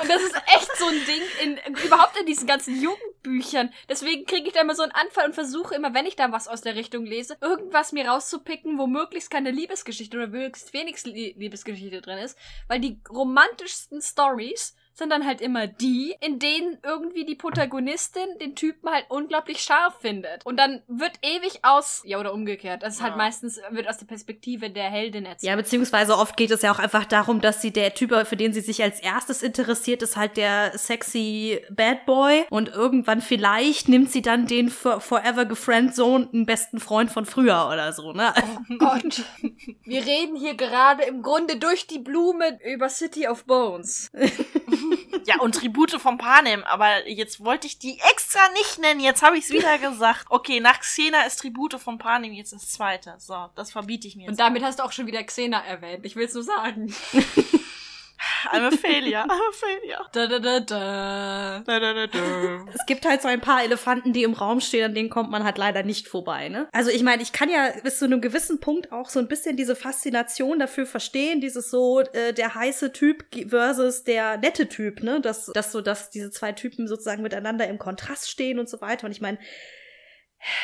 Und das ist echt so ein Ding in überhaupt in diesen ganzen Jugendbüchern. Deswegen kriege ich da immer so einen Anfall und versuche immer, wenn ich da was aus der Richtung lese, irgendwas mir rauszupicken, wo möglichst keine Liebesgeschichte oder möglichst wenig Lie- Liebesgeschichte drin ist, weil die romantischsten Stories sind dann halt immer die, in denen irgendwie die Protagonistin den Typen halt unglaublich scharf findet. Und dann wird ewig aus, ja oder umgekehrt, das ist halt Ja. meistens, wird aus der Perspektive der Heldin erzählt. Ja, beziehungsweise oft geht es ja auch einfach darum, dass sie der Typ, für den sie sich als erstes interessiert, ist halt der sexy Bad Boy und irgendwann vielleicht nimmt sie dann den for forever gefriendzoneden besten Freund von früher oder so, ne? Oh Gott. Wir reden hier gerade im Grunde durch die Blume über City of Bones. Ja, und Tribute von Panem, aber jetzt wollte ich die extra nicht nennen, jetzt habe ich es wieder gesagt. Okay, nach Xena ist Tribute von Panem jetzt das zweite. So, das verbiete ich mir jetzt. Und damit hast du auch schon wieder Xena erwähnt. Ich will's nur sagen. I'm a failure, I'm a failure. Da, da, da, da. Da, da, da, da. Es gibt halt so ein paar Elefanten, die im Raum stehen, an denen kommt man halt leider nicht vorbei, ne? Also ich meine, ich kann ja bis zu einem gewissen Punkt auch so ein bisschen diese Faszination dafür verstehen, dieses so äh, der heiße Typ versus der nette Typ, ne? Dass, dass so, dass diese zwei Typen sozusagen miteinander im Kontrast stehen und so weiter. Und ich meine,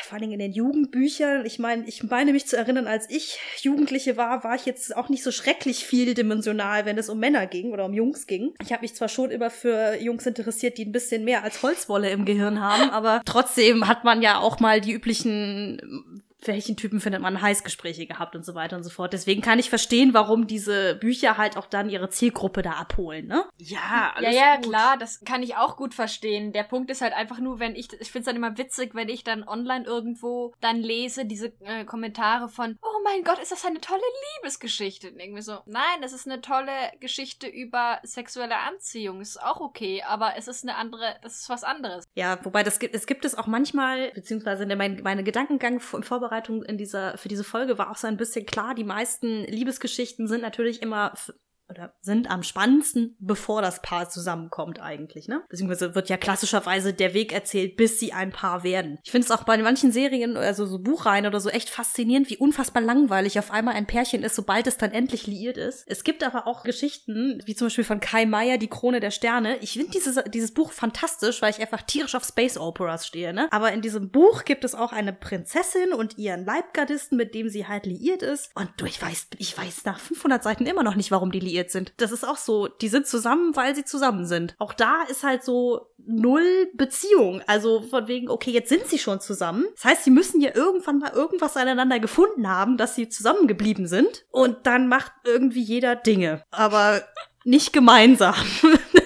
vor Dingen in den Jugendbüchern. Ich meine, ich meine mich zu erinnern, als ich Jugendliche war, war ich jetzt auch nicht so schrecklich vieldimensional, wenn es um Männer ging oder um Jungs ging. Ich habe mich zwar schon immer für Jungs interessiert, die ein bisschen mehr als Holzwolle im Gehirn haben, aber trotzdem hat man ja auch mal die üblichen welchen Typen findet man Heißgespräche gehabt und so weiter und so fort. Deswegen kann ich verstehen, warum diese Bücher halt auch dann ihre Zielgruppe da abholen, ne? Ja, Ja, alles ja, gut. klar, das kann ich auch gut verstehen. Der Punkt ist halt einfach nur, wenn ich, ich find's dann immer witzig, wenn ich dann online irgendwo dann lese, diese äh, Kommentare von, oh mein Gott, ist das eine tolle Liebesgeschichte? Und irgendwie so, nein, das ist eine tolle Geschichte über sexuelle Anziehung. Ist auch okay, aber es ist eine andere, das ist was anderes. Ja, wobei das gibt, es gibt es auch manchmal, beziehungsweise in der, mein, meine Gedankengang in Vorbereitung in dieser, für diese Folge war auch so ein bisschen klar, die meisten Liebesgeschichten sind natürlich immer oder sind am spannendsten, bevor das Paar zusammenkommt eigentlich, ne? Beziehungsweise wird ja klassischerweise der Weg erzählt, bis sie ein Paar werden. Ich finde es auch bei manchen Serien, also so Buchreihen oder so, echt faszinierend, wie unfassbar langweilig auf einmal ein Pärchen ist, sobald es dann endlich liiert ist. Es gibt aber auch Geschichten, wie zum Beispiel von Kai Meier, Die Krone der Sterne. Ich finde dieses, dieses Buch fantastisch, weil ich einfach tierisch auf Space Operas stehe, ne? Aber in diesem Buch gibt es auch eine Prinzessin und ihren Leibgardisten, mit dem sie halt liiert ist. Und du, ich weiß, ich weiß nach 500 Seiten immer noch nicht, warum die liiert sind. Das ist auch so, die sind zusammen, weil sie zusammen sind. Auch da ist halt so null Beziehung. Also von wegen, okay, jetzt sind sie schon zusammen. Das heißt, sie müssen ja irgendwann mal irgendwas aneinander gefunden haben, dass sie zusammengeblieben sind. Und dann macht irgendwie jeder Dinge. Aber nicht gemeinsam.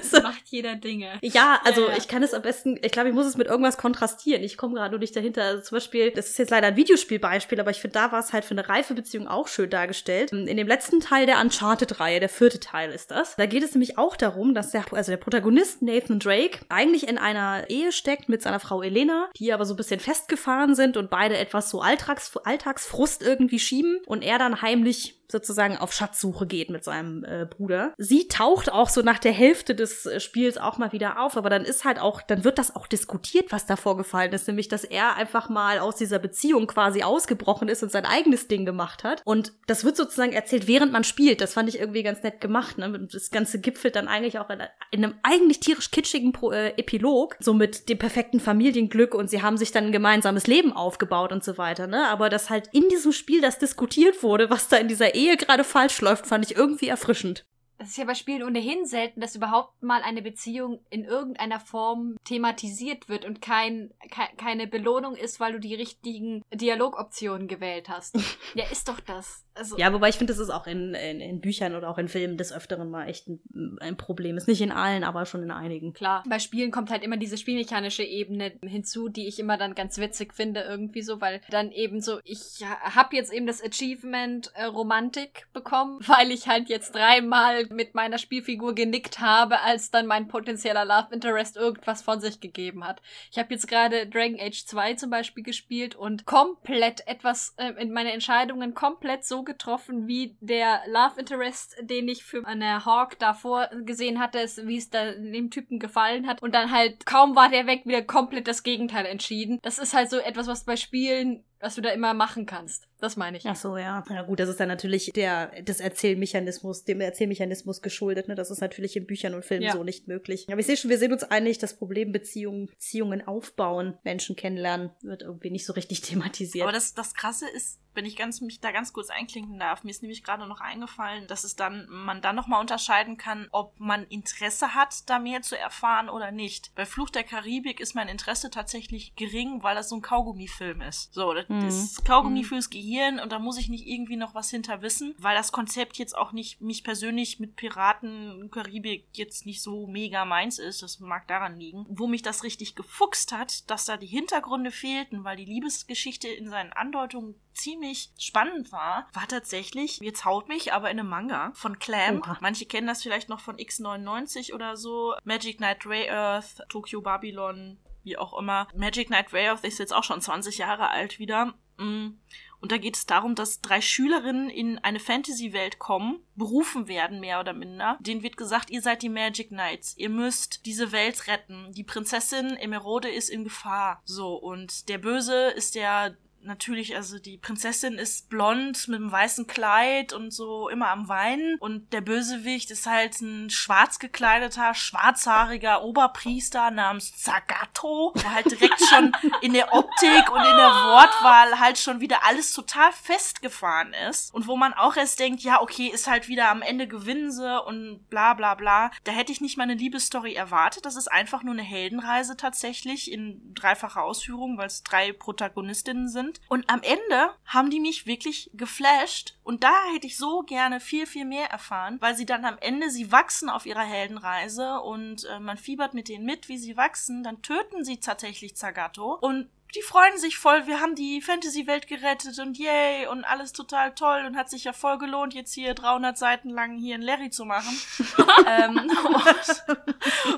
Jeder Dinge. Ja, also Ja, ja. ich kann es am besten, ich glaube, ich muss es mit irgendwas kontrastieren. Ich komme gerade nur nicht dahinter. Also zum Beispiel, das ist jetzt leider ein Videospielbeispiel, aber ich finde, da war es halt für eine reife Beziehung auch schön dargestellt. In dem letzten Teil der Uncharted-Reihe, der vierte Teil ist das, da geht es nämlich auch darum, dass der, also der Protagonist Nathan Drake eigentlich in einer Ehe steckt mit seiner Frau Elena, die aber so ein bisschen festgefahren sind und beide etwas so Alltags, Alltagsfrust irgendwie schieben und er dann heimlich sozusagen auf Schatzsuche geht mit seinem äh, Bruder. Sie taucht auch so nach der Hälfte des äh, Spiels auch mal wieder auf, aber dann ist halt auch, dann wird das auch diskutiert, was da vorgefallen ist, nämlich, dass er einfach mal aus dieser Beziehung quasi ausgebrochen ist und sein eigenes Ding gemacht hat. Und das wird sozusagen erzählt, während man spielt. Das fand ich irgendwie ganz nett gemacht. Ne? Das Ganze gipfelt dann eigentlich auch in, in einem eigentlich tierisch kitschigen Pro, äh, Epilog, so mit dem perfekten Familienglück und sie haben sich dann ein gemeinsames Leben aufgebaut und so weiter. Ne? Aber dass halt in diesem Spiel das diskutiert wurde, was da in dieser Ehe gerade falsch läuft, fand ich irgendwie erfrischend. Es ist ja bei Spielen ohnehin selten, dass überhaupt mal eine Beziehung in irgendeiner Form thematisiert wird und kein, ke keine Belohnung ist, weil du die richtigen Dialogoptionen gewählt hast. ja, ist doch das. Also, Ja, wobei ich finde, das ist auch in, in, in Büchern oder auch in Filmen des Öfteren mal echt ein, ein Problem. Ist nicht in allen, aber schon in einigen. Klar, bei Spielen kommt halt immer diese spielmechanische Ebene hinzu, die ich immer dann ganz witzig finde, irgendwie so, weil dann eben so, ich habe jetzt eben das Achievement äh, Romantik bekommen, weil ich halt jetzt dreimal mit meiner Spielfigur genickt habe, als dann mein potenzieller Love Interest irgendwas von sich gegeben hat. Ich habe jetzt gerade Dragon Age 2 zum Beispiel gespielt und komplett etwas äh, in meine Entscheidungen komplett so getroffen, wie der Love Interest, den ich für eine Hawk davor gesehen hatte, wie es da dem Typen gefallen hat. Und dann halt, kaum war der weg, wieder komplett das Gegenteil entschieden. Das ist halt so etwas, was bei Spielen, was du da immer machen kannst. Das meine ich. Ach so, ja. Ja gut, das ist dann natürlich der des Erzählmechanismus, dem Erzählmechanismus geschuldet. Ne? Das ist natürlich in Büchern und Filmen Ja. so nicht möglich. Aber ich sehe schon, wir sehen uns einig, das Problem Beziehungen, Beziehungen aufbauen, Menschen kennenlernen, wird irgendwie nicht so richtig thematisiert. Aber das, das Krasse ist, wenn ich ganz, mich da ganz kurz einklinken darf, mir ist nämlich gerade noch eingefallen, dass es dann, man dann nochmal unterscheiden kann, ob man Interesse hat, da mehr zu erfahren oder nicht. Bei Fluch der Karibik ist mein Interesse tatsächlich gering, weil das so ein Kaugummifilm ist. So, das Mhm. ist Kaugummi fürs Gehirn und da muss ich nicht irgendwie noch was hinter wissen, weil das Konzept jetzt auch nicht, mich persönlich mit Piraten Karibik jetzt nicht so mega meins ist. Das mag daran liegen. Wo mich das richtig gefuchst hat, dass da die Hintergründe fehlten, weil die Liebesgeschichte in seinen Andeutungen ziemlich spannend war, war tatsächlich, jetzt haut mich, aber in einem Manga von Clamp. Oha. Manche kennen das vielleicht noch von X99 oder so. Magic Knight Ray Earth, Tokyo Babylon, wie auch immer. Magic Knight Ray Earth ist jetzt auch schon 20 Jahre alt wieder. Mm. Und da geht es darum, dass drei Schülerinnen in eine Fantasy-Welt kommen, berufen werden, mehr oder minder. Denen wird gesagt, ihr seid die Magic Knights. Ihr müsst diese Welt retten. Die Prinzessin Emerode ist in Gefahr. So, und der Böse ist der natürlich, also die Prinzessin ist blond mit einem weißen Kleid und so immer am Weinen und der Bösewicht ist halt ein schwarz gekleideter, schwarzhaariger Oberpriester namens Zagato, wo halt direkt schon in der Optik und in der Wortwahl halt schon wieder alles total festgefahren ist und wo man auch erst denkt, ja, okay, ist halt wieder am Ende gewinnen sie und bla bla bla. Da hätte ich nicht mal eine Liebesstory erwartet. Das ist einfach nur eine Heldenreise tatsächlich in dreifacher Ausführung, weil es drei Protagonistinnen sind. Und am Ende haben die mich wirklich geflasht. Und da hätte ich so gerne viel, viel mehr erfahren, weil sie dann am Ende, sie wachsen auf ihrer Heldenreise und äh, man fiebert mit denen mit, wie sie wachsen. Dann töten sie tatsächlich Zagato und die freuen sich voll, wir haben die Fantasy-Welt gerettet und yay und alles total toll und hat sich ja voll gelohnt, jetzt hier 300 Seiten lang hier ein Larry zu machen. ähm,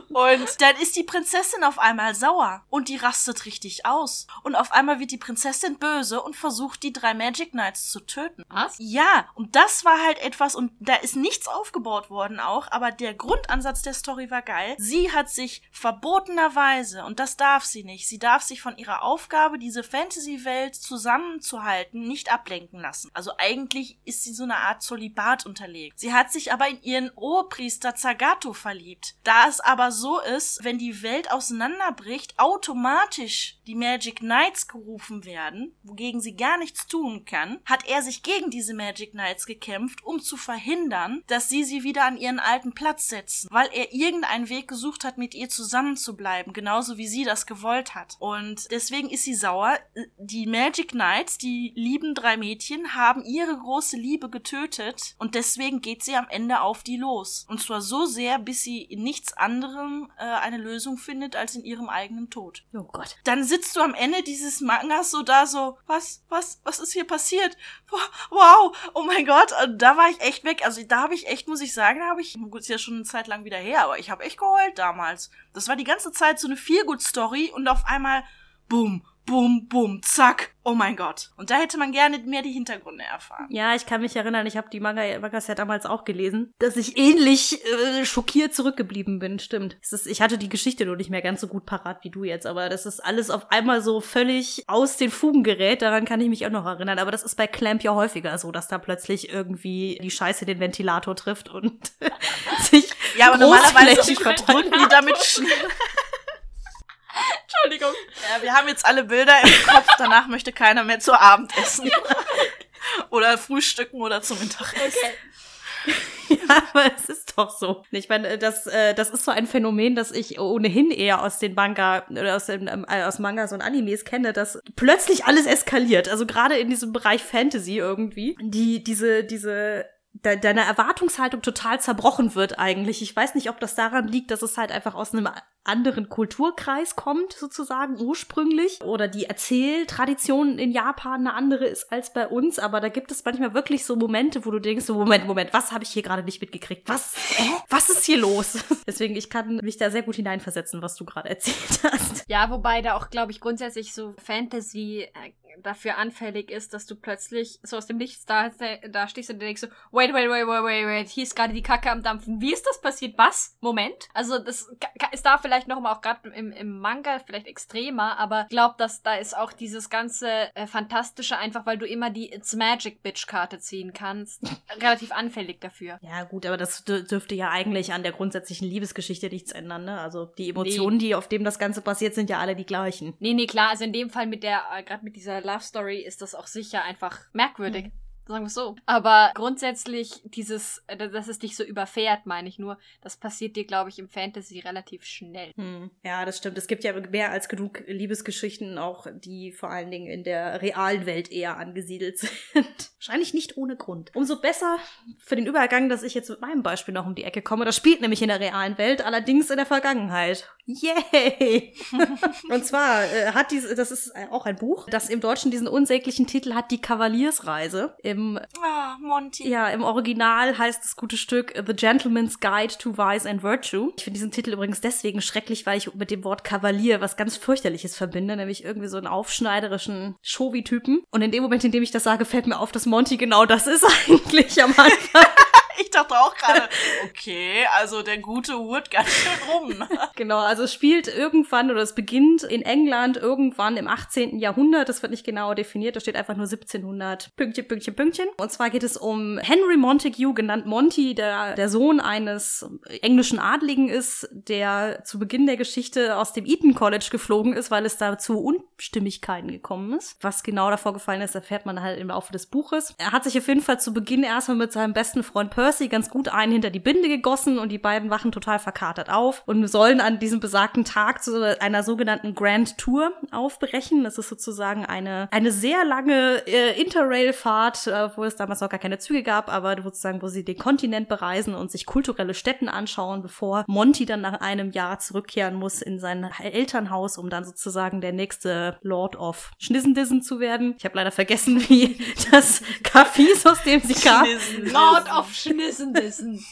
und, und dann ist die Prinzessin auf einmal sauer und die rastet richtig aus. Und auf einmal wird die Prinzessin böse und versucht, die drei Magic Knights zu töten. Was? Ja, und das war halt etwas, und da ist nichts aufgebaut worden auch, aber der Grundansatz der Story war geil. Sie hat sich verbotenerweise, und das darf sie nicht, sie darf sich von ihrer Aufgabe, diese Fantasy-Welt zusammenzuhalten, nicht ablenken lassen. Also eigentlich ist sie so eine Art Zolibat unterlegt. Sie hat sich aber in ihren Oberpriester Zagato verliebt. Da es aber so ist, wenn die Welt auseinanderbricht, automatisch die Magic Knights gerufen werden, wogegen sie gar nichts tun kann, hat er sich gegen diese Magic Knights gekämpft, um zu verhindern, dass sie sie wieder an ihren alten Platz setzen, weil er irgendeinen Weg gesucht hat, mit ihr zusammenzubleiben, genauso wie sie das gewollt hat. Und deswegen ist sie sauer. Die Magic Knights, die lieben drei Mädchen, haben ihre große Liebe getötet und deswegen geht sie am Ende auf die los. Und zwar so sehr, bis sie in nichts anderem äh, eine Lösung findet als in ihrem eigenen Tod oh Gott. dann sitzt du am Ende dieses Mangas so da so, was, was, was ist hier passiert? Wow, oh mein Gott, da war ich echt weg. Also da habe ich echt, muss ich sagen, da habe ich, gut, ist ja schon eine Zeit lang wieder her, aber ich habe echt geheult damals. Das war die ganze Zeit so eine Feelgood-Story und auf einmal, boom, boom, boom, zack, oh mein Gott. Und da hätte man gerne mehr die Hintergründe erfahren. Ja, ich kann mich erinnern, ich habe die Manga, Mangas ja damals auch gelesen, dass ich ähnlich äh, schockiert zurückgeblieben bin, stimmt. Ist, ich hatte die Geschichte nur nicht mehr ganz so gut parat wie du jetzt, aber das ist alles auf einmal so völlig aus den Fugen gerät, daran kann ich mich auch noch erinnern. Aber das ist bei Clamp ja häufiger so, dass da plötzlich irgendwie die Scheiße den Ventilator trifft und sich Ja, aber normalerweise großflächig verteilt. drücken die damit schnell. Entschuldigung. Ja, wir haben jetzt alle Bilder im Kopf, danach möchte keiner mehr zu Abend essen. oder frühstücken oder zum Mittagessen. Ja, aber es ist doch so. Ich meine, das, äh, das ist so ein Phänomen, das ich ohnehin eher aus den Manga oder aus, den, äh, aus Mangas und Animes kenne, dass plötzlich alles eskaliert. Also gerade in diesem Bereich Fantasy irgendwie. Die, diese, diese de deine Erwartungshaltung total zerbrochen wird eigentlich. Ich weiß nicht, ob das daran liegt, dass es halt einfach aus einem anderen Kulturkreis kommt, sozusagen ursprünglich, oder die Erzähltradition in Japan eine andere ist als bei uns, aber da gibt es manchmal wirklich so Momente, wo du denkst, so Moment, Moment, was habe ich hier gerade nicht mitgekriegt? Was? Hä? Was ist hier los? Deswegen, ich kann mich da sehr gut hineinversetzen, was du gerade erzählt hast. Ja, wobei da auch, glaube ich, grundsätzlich so Fantasy, äh, dafür anfällig ist, dass du plötzlich so aus dem Nichts da, da stehst und denkst so, wait, wait, wait, wait, wait, wait, hier ist gerade die Kacke am Dampfen. Wie ist das passiert? Was? Moment. Also das ist da vielleicht noch mal auch gerade im, im Manga vielleicht extremer, aber ich glaube, dass da ist auch dieses ganze äh, Fantastische einfach, weil du immer die It's Magic Bitch Karte ziehen kannst, relativ anfällig dafür. Ja gut, aber das dürfte ja eigentlich an der grundsätzlichen Liebesgeschichte nichts ändern, ne? Also die Emotionen, nee. die auf dem das Ganze passiert, sind ja alle die gleichen. Nee, nee, klar. Also in dem Fall mit der, äh, gerade mit dieser Love Story ist das auch sicher einfach merkwürdig. Mhm. Sagen wir so. Aber grundsätzlich dieses, äh, dass es dich so überfährt, meine ich nur, das passiert dir, glaube ich, im Fantasy relativ schnell. Hm. Ja, das stimmt. Es gibt ja mehr als genug Liebesgeschichten, auch die vor allen Dingen in der realen Welt eher angesiedelt sind. Wahrscheinlich nicht ohne Grund. Umso besser für den Übergang, dass ich jetzt mit meinem Beispiel noch um die Ecke komme. Das spielt nämlich in der realen Welt, allerdings in der Vergangenheit. Yay! Und zwar äh, hat diese, das ist auch ein Buch, das im Deutschen diesen unsäglichen Titel hat, Die Kavaliersreise. Im, ah, Monty. Ja, im Original heißt das gute Stück The Gentleman's Guide to Vice and Virtue. Ich finde diesen Titel übrigens deswegen schrecklich, weil ich mit dem Wort Kavalier was ganz fürchterliches verbinde, nämlich irgendwie so einen aufschneiderischen Shovi-Typen. Und in dem Moment, in dem ich das sage, fällt mir auf, dass Monty genau das ist eigentlich am Anfang. Ich dachte auch gerade, okay, also der gute Hurt ganz schön rum. genau, also es spielt irgendwann oder es beginnt in England irgendwann im 18. Jahrhundert. Das wird nicht genau definiert, da steht einfach nur 1700 Pünktchen, Pünktchen, Pünktchen. Und zwar geht es um Henry Montague, genannt Monty, der der Sohn eines englischen Adligen ist, der zu Beginn der Geschichte aus dem Eton College geflogen ist, weil es da zu Unstimmigkeiten gekommen ist. Was genau davor gefallen ist, erfährt man halt im Laufe des Buches. Er hat sich auf jeden Fall zu Beginn erstmal mit seinem besten Freund Percy ganz gut einen hinter die Binde gegossen und die beiden wachen total verkatert auf und sollen an diesem besagten Tag zu einer sogenannten Grand Tour aufbrechen. Das ist sozusagen eine, eine sehr lange äh, Interrail-Fahrt, äh, wo es damals noch gar keine Züge gab, aber sozusagen, wo sie den Kontinent bereisen und sich kulturelle Stätten anschauen, bevor Monty dann nach einem Jahr zurückkehren muss in sein Elternhaus, um dann sozusagen der nächste Lord of Schnissendissen zu werden. Ich habe leider vergessen, wie das Kaffee ist, aus dem sie kam. Lord of Schnissen wissen.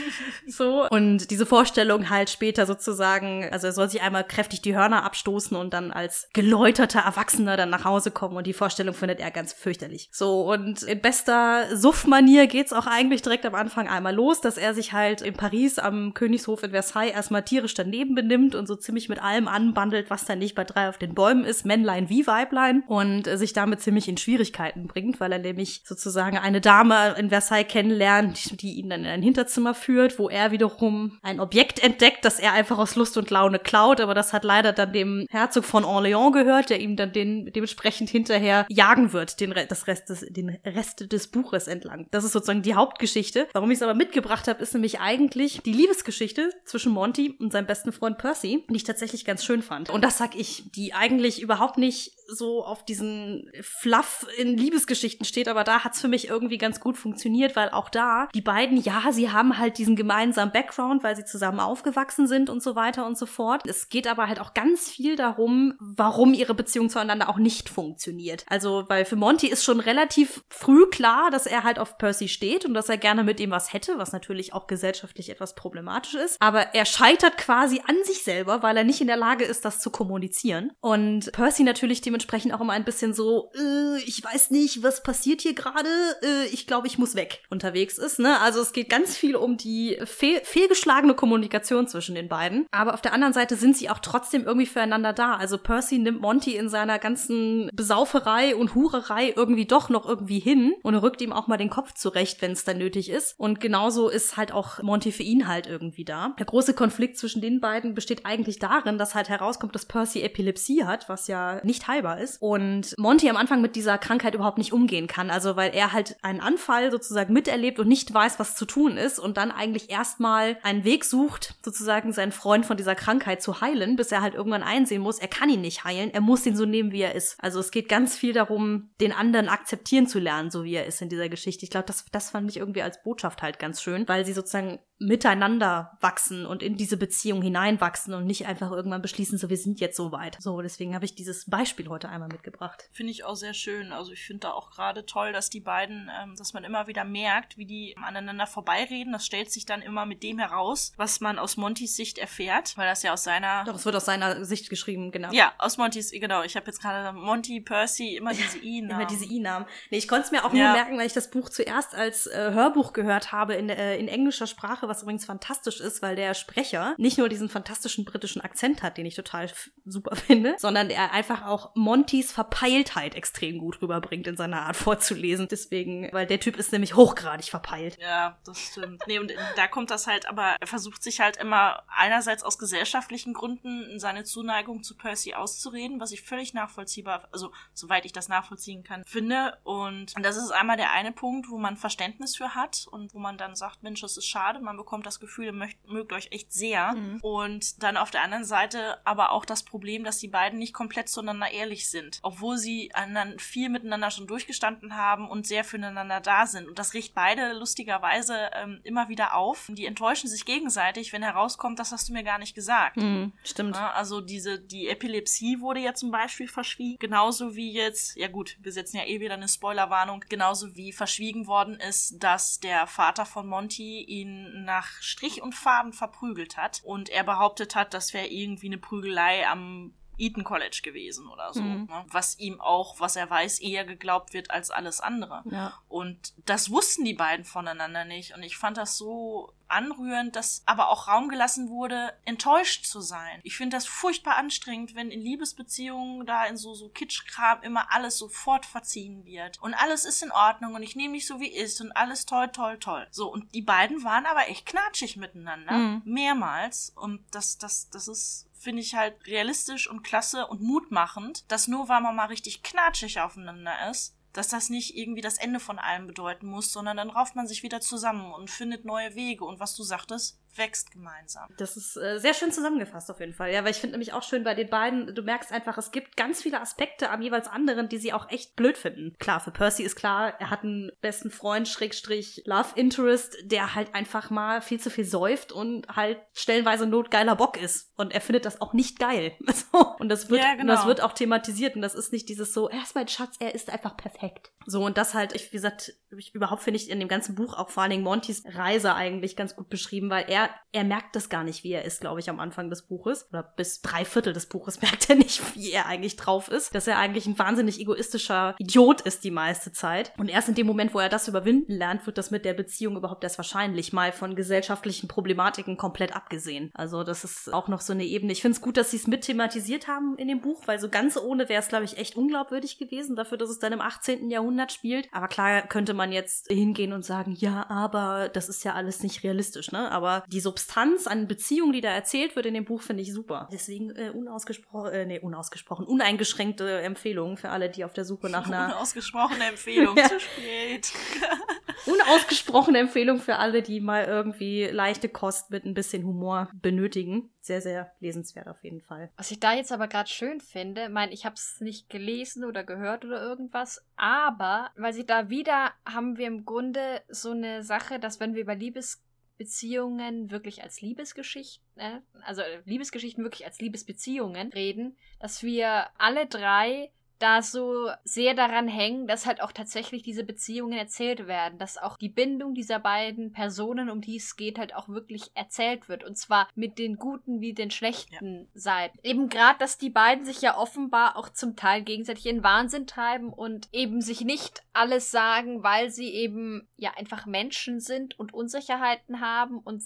so. Und diese Vorstellung halt später sozusagen, also er soll sich einmal kräftig die Hörner abstoßen und dann als geläuterter Erwachsener dann nach Hause kommen. Und die Vorstellung findet er ganz fürchterlich. So, und in bester Suff-Manier geht's auch eigentlich direkt am Anfang einmal los, dass er sich halt in Paris am Königshof in Versailles erstmal tierisch daneben benimmt und so ziemlich mit allem anbandelt, was da nicht bei drei auf den Bäumen ist, Männlein wie Weiblein, und sich damit ziemlich in Schwierigkeiten bringt, weil er nämlich sozusagen eine Dame in Versailles kennenlernt, die ihn dann in ein Hinterzimmer führt, wo er wiederum ein Objekt entdeckt, das er einfach aus Lust und Laune klaut, aber das hat leider dann dem Herzog von Orléans gehört, der ihm dann den dementsprechend hinterher jagen wird, den, das Rest des, den Rest des Buches entlang. Das ist sozusagen die Hauptgeschichte. Warum ich es aber mitgebracht habe, ist nämlich eigentlich die Liebesgeschichte zwischen Monty und seinem besten Freund Percy, die ich tatsächlich ganz schön fand. Und das sag ich, die eigentlich überhaupt nicht so auf diesen Fluff in Liebesgeschichten steht, aber da hat's für mich irgendwie ganz gut funktioniert, weil auch da die beiden, ja, sie haben halt diesen gemeinsamen Background, weil sie zusammen aufgewachsen sind und so weiter und so fort. Es geht aber halt auch ganz viel darum, warum ihre Beziehung zueinander auch nicht funktioniert. Also, weil für Monty ist schon relativ früh klar, dass er halt auf Percy steht und dass er gerne mit ihm was hätte, was natürlich auch gesellschaftlich etwas problematisch ist. Aber er scheitert quasi an sich selber, weil er nicht in der Lage ist, das zu kommunizieren. Und Percy natürlich dem dementsprechend auch immer ein bisschen so, äh, ich weiß nicht, was passiert hier gerade, äh, ich glaube, ich muss weg unterwegs ist. Ne? Also es geht ganz viel um die fehl fehlgeschlagene Kommunikation zwischen den beiden. Aber auf der anderen Seite sind sie auch trotzdem irgendwie füreinander da. Also Percy nimmt Monty in seiner ganzen Besauferei und Hurerei irgendwie doch noch irgendwie hin und rückt ihm auch mal den Kopf zurecht, wenn es dann nötig ist. Und genauso ist halt auch Monty für ihn halt irgendwie da. Der große Konflikt zwischen den beiden besteht eigentlich darin, dass halt herauskommt, dass Percy Epilepsie hat, was ja nicht heilbar selber ist. Und Monty am Anfang mit dieser Krankheit überhaupt nicht umgehen kann. Also weil er halt einen Anfall sozusagen miterlebt und nicht weiß, was zu tun ist und dann eigentlich erstmal einen Weg sucht, sozusagen seinen Freund von dieser Krankheit zu heilen, bis er halt irgendwann einsehen muss, er kann ihn nicht heilen, er muss ihn so nehmen, wie er ist. Also es geht ganz viel darum, den anderen akzeptieren zu lernen, so wie er ist in dieser Geschichte. Ich glaube, das, das fand ich irgendwie als Botschaft halt ganz schön, weil sie sozusagen miteinander wachsen und in diese Beziehung hineinwachsen und nicht einfach irgendwann beschließen, so wir sind jetzt so weit. So, deswegen habe ich dieses Beispiel heute einmal mitgebracht. Finde ich auch sehr schön. Also ich finde da auch gerade toll, dass die beiden, ähm, dass man immer wieder merkt, wie die aneinander vorbeireden. Das stellt sich dann immer mit dem heraus, was man aus Montys Sicht erfährt, weil das ja aus seiner Doch, es wird aus seiner Sicht geschrieben, genau. ja, aus Montys, genau. Ich habe jetzt gerade Monty, Percy, immer diese I-Namen. Immer diese I-Namen. Nee, ich konnte es mir auch Ja. nur merken, weil ich das Buch zuerst als äh, Hörbuch gehört habe in, äh, in englischer Sprache, was übrigens fantastisch ist, weil der Sprecher nicht nur diesen fantastischen britischen Akzent hat, den ich total super finde, sondern er einfach auch Montys Verpeiltheit extrem gut rüberbringt in seiner Art vorzulesen. Deswegen, weil der Typ ist nämlich hochgradig verpeilt. Ja, das stimmt. Nee, und da kommt das halt, aber er versucht sich halt immer einerseits aus gesellschaftlichen Gründen seine Zuneigung zu Percy auszureden, was ich völlig nachvollziehbar, also soweit ich das nachvollziehen kann, finde. Und das ist einmal der eine Punkt, wo man Verständnis für hat und wo man dann sagt, Mensch, das ist schade, man bekommt das Gefühl, ihr mögt, mögt euch echt sehr. Und dann auf der anderen Seite aber auch das Problem, dass die beiden nicht komplett zueinander ehrlich sind, obwohl sie viel miteinander schon durchgestanden haben und sehr füreinander da sind. Und das riecht beide lustigerweise ähm, immer wieder auf. Die enttäuschen sich gegenseitig, wenn herauskommt, das hast du mir gar nicht gesagt. Mhm, stimmt. Ja, also diese, die Epilepsie wurde ja zum Beispiel verschwiegen. Genauso wie jetzt, ja gut, wir setzen ja eh wieder eine Spoilerwarnung, genauso wie verschwiegen worden ist, dass der Vater von Monty ihn nach Strich und Faden verprügelt hat. Und er behauptet hat, das wäre irgendwie eine Prügelei am Eton College gewesen oder so. Mhm. Ne? Was ihm auch, was er weiß, eher geglaubt wird als alles andere. Ja. Und das wussten die beiden voneinander nicht. Und ich fand das so anrührend, dass aber auch Raum gelassen wurde, enttäuscht zu sein. Ich finde das furchtbar anstrengend, wenn in Liebesbeziehungen da in so, so Kitschkram immer alles sofort verziehen wird. Und alles ist in Ordnung und ich nehme mich so wie ist und alles toll, toll, toll. So, und die beiden waren aber echt knatschig miteinander. Mhm. Mehrmals. Und das, das, das ist finde ich halt realistisch und klasse und mutmachend, dass nur weil man mal richtig knatschig aufeinander ist, dass das nicht irgendwie das Ende von allem bedeuten muss, sondern dann rauft man sich wieder zusammen und findet neue Wege. Und was du sagtest, wächst gemeinsam. Das ist äh, sehr schön zusammengefasst auf jeden Fall. Ja, weil ich finde nämlich auch schön bei den beiden, du merkst einfach, es gibt ganz viele Aspekte am jeweils anderen, die sie auch echt blöd finden. Klar, für Percy ist klar, er hat einen besten Freund, Schrägstrich, Love Interest, der halt einfach mal viel zu viel säuft und halt stellenweise notgeiler Bock ist. Und er findet das auch nicht geil. So. Und das wird, Ja, und genau. das wird auch thematisiert. Und das ist nicht dieses so, er ist mein Schatz, er ist einfach perfekt. So, und das halt, ich, wie gesagt, ich, überhaupt finde ich in dem ganzen Buch auch vor allen Dingen Montys Reise eigentlich ganz gut beschrieben, weil er, er merkt das gar nicht, wie er ist, glaube ich, am Anfang des Buches. Oder bis drei Viertel des Buches merkt er nicht, wie er eigentlich drauf ist. Dass er eigentlich ein wahnsinnig egoistischer Idiot ist die meiste Zeit. Und erst in dem Moment, wo er das überwinden lernt, wird das mit der Beziehung überhaupt erst wahrscheinlich mal von gesellschaftlichen Problematiken komplett abgesehen. Also das ist auch noch so eine Ebene. Ich finde es gut, dass sie es mit thematisiert haben in dem Buch, weil so ganz ohne wäre es, glaube ich, echt unglaubwürdig gewesen, dafür, dass es dann im 18. Jahrhundert spielt. Aber klar könnte man jetzt hingehen und sagen, ja, aber das ist ja alles nicht realistisch, ne? Aber die Substanz an Beziehungen, die da erzählt wird in dem Buch, finde ich super. Deswegen äh, unausgesprochen, äh, nee, unausgesprochen, uneingeschränkte Empfehlung für alle, die auf der Suche nach einer Unausgesprochene Empfehlung, zu spät. unausgesprochene Empfehlung für alle, die mal irgendwie leichte Kost mit ein bisschen Humor benötigen. Sehr, sehr lesenswert auf jeden Fall. Was ich da jetzt aber gerade schön finde, mein, ich habe es nicht gelesen oder gehört oder irgendwas, aber weil sie da wieder haben wir im Grunde so eine Sache, dass wenn wir über Liebesbeziehungen wirklich als Liebesgeschichten, äh, also äh, Liebesgeschichten wirklich als Liebesbeziehungen reden, dass wir alle drei da so sehr daran hängen, dass halt auch tatsächlich diese Beziehungen erzählt werden, dass auch die Bindung dieser beiden Personen, um die es geht, halt auch wirklich erzählt wird. Und zwar mit den guten wie den schlechten Seiten. Eben gerade, dass die beiden sich ja offenbar auch zum Teil gegenseitig in Wahnsinn treiben und eben sich nicht alles sagen, weil sie eben ja einfach Menschen sind und Unsicherheiten haben und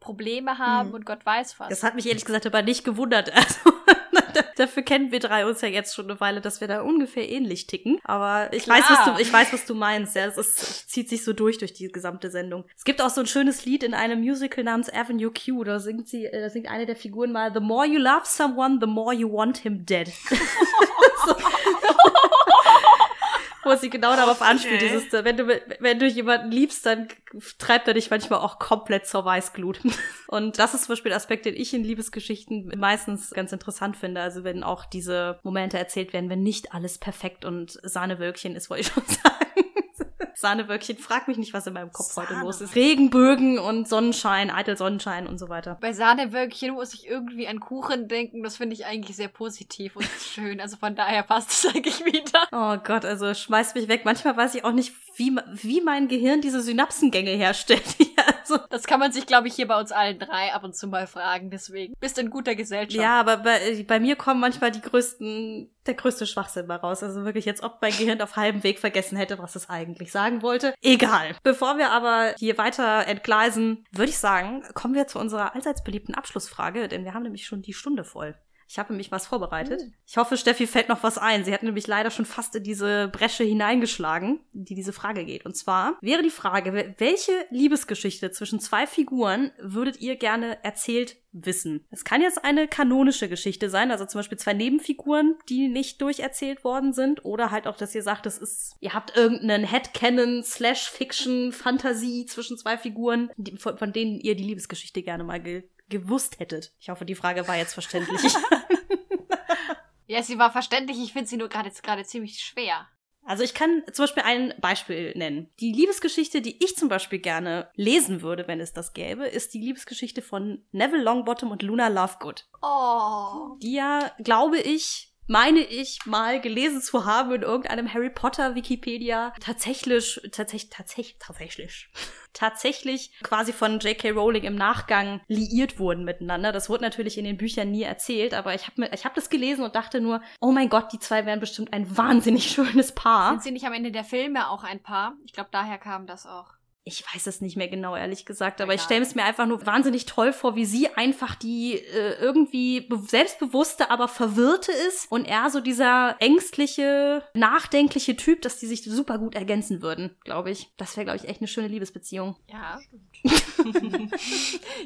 Probleme haben Hm. und Gott weiß was. Das hat mich ehrlich gesagt aber nicht gewundert. Also, dafür kennen wir drei uns ja jetzt schon eine Weile, dass wir da ungefähr ähnlich ticken. Aber ich Klar. weiß, was du, ich weiß, was du meinst. Ja, es ist, zieht sich so durch durch die gesamte Sendung. Es gibt auch so ein schönes Lied in einem Musical namens Avenue Q. Da singt sie, äh, da singt eine der Figuren mal: The more you love someone, the more you want him dead. so. Wo sie genau darauf anspielt, Okay. dieses, wenn du, wenn du jemanden liebst, dann treibt er dich manchmal auch komplett zur Weißglut. Und das ist zum Beispiel ein Aspekt, den ich in Liebesgeschichten meistens ganz interessant finde. Also wenn auch diese Momente erzählt werden, wenn nicht alles perfekt und Sahnewölkchen ist, wollte ich schon sagen. Sahnewölkchen. Frag mich nicht, was in meinem Kopf heute los ist. Regenbögen und Sonnenschein, eitel Sonnenschein und so weiter. Bei Sahnewölkchen muss ich irgendwie an Kuchen denken. Das finde ich eigentlich sehr positiv und schön. Also von daher passt es eigentlich wieder. Oh Gott, also schmeißt mich weg. Manchmal weiß ich auch nicht, wie, wie mein Gehirn diese Synapsengänge herstellt. ja, also. Das kann man sich, glaube ich, hier bei uns allen drei ab und zu mal fragen. Deswegen bist in guter Gesellschaft. Ja, aber bei, bei mir kommen manchmal die größten, der größte Schwachsinn mal raus. Also wirklich, jetzt ob mein Gehirn auf halbem Weg vergessen hätte, was es eigentlich sagen wollte. Egal. Bevor wir aber hier weiter entgleisen, würde ich sagen, kommen wir zu unserer allseits beliebten Abschlussfrage, denn wir haben nämlich schon die Stunde voll. Ich habe nämlich was vorbereitet. Ich hoffe, Steffi fällt noch was ein. Sie hat nämlich leider schon fast in diese Bresche hineingeschlagen, in die diese Frage geht. Und zwar wäre die Frage, welche Liebesgeschichte zwischen zwei Figuren würdet ihr gerne erzählt wissen? Es kann jetzt eine kanonische Geschichte sein, also zum Beispiel zwei Nebenfiguren, die nicht durcherzählt worden sind, oder halt auch, dass ihr sagt, es ist, ihr habt irgendeinen Headcanon slash Fiction Fantasie zwischen zwei Figuren, die, von, von denen ihr die Liebesgeschichte gerne mal ge gewusst hättet. Ich hoffe, die Frage war jetzt verständlich. ja, sie war verständlich. Ich finde sie nur gerade gerade ziemlich schwer. Also ich kann zum Beispiel ein Beispiel nennen. Die Liebesgeschichte, die ich zum Beispiel gerne lesen würde, wenn es das gäbe, ist die Liebesgeschichte von Neville Longbottom und Luna Lovegood. Oh. Die ja, glaube ich, meine ich mal gelesen zu haben in irgendeinem Harry Potter Wikipedia tatsächlich tatsächlich tatsächlich tatsächlich tatsächlich quasi von J.K. Rowling im Nachgang liiert wurden miteinander. Das wurde natürlich in den Büchern nie erzählt, aber ich habe ich hab das gelesen und dachte nur, oh mein Gott, die zwei wären bestimmt ein wahnsinnig schönes Paar. Sind sie nicht am Ende der Filme auch ein Paar? Ich glaube, daher kam das auch. Ich weiß es nicht mehr genau, ehrlich gesagt, aber Egal. ich stelle es mir einfach nur wahnsinnig toll vor, wie sie einfach die äh, irgendwie selbstbewusste, aber verwirrte ist und er so dieser ängstliche, nachdenkliche Typ, dass die sich super gut ergänzen würden, glaube ich. Das wäre, glaube ich, echt eine schöne Liebesbeziehung. Ja, stimmt.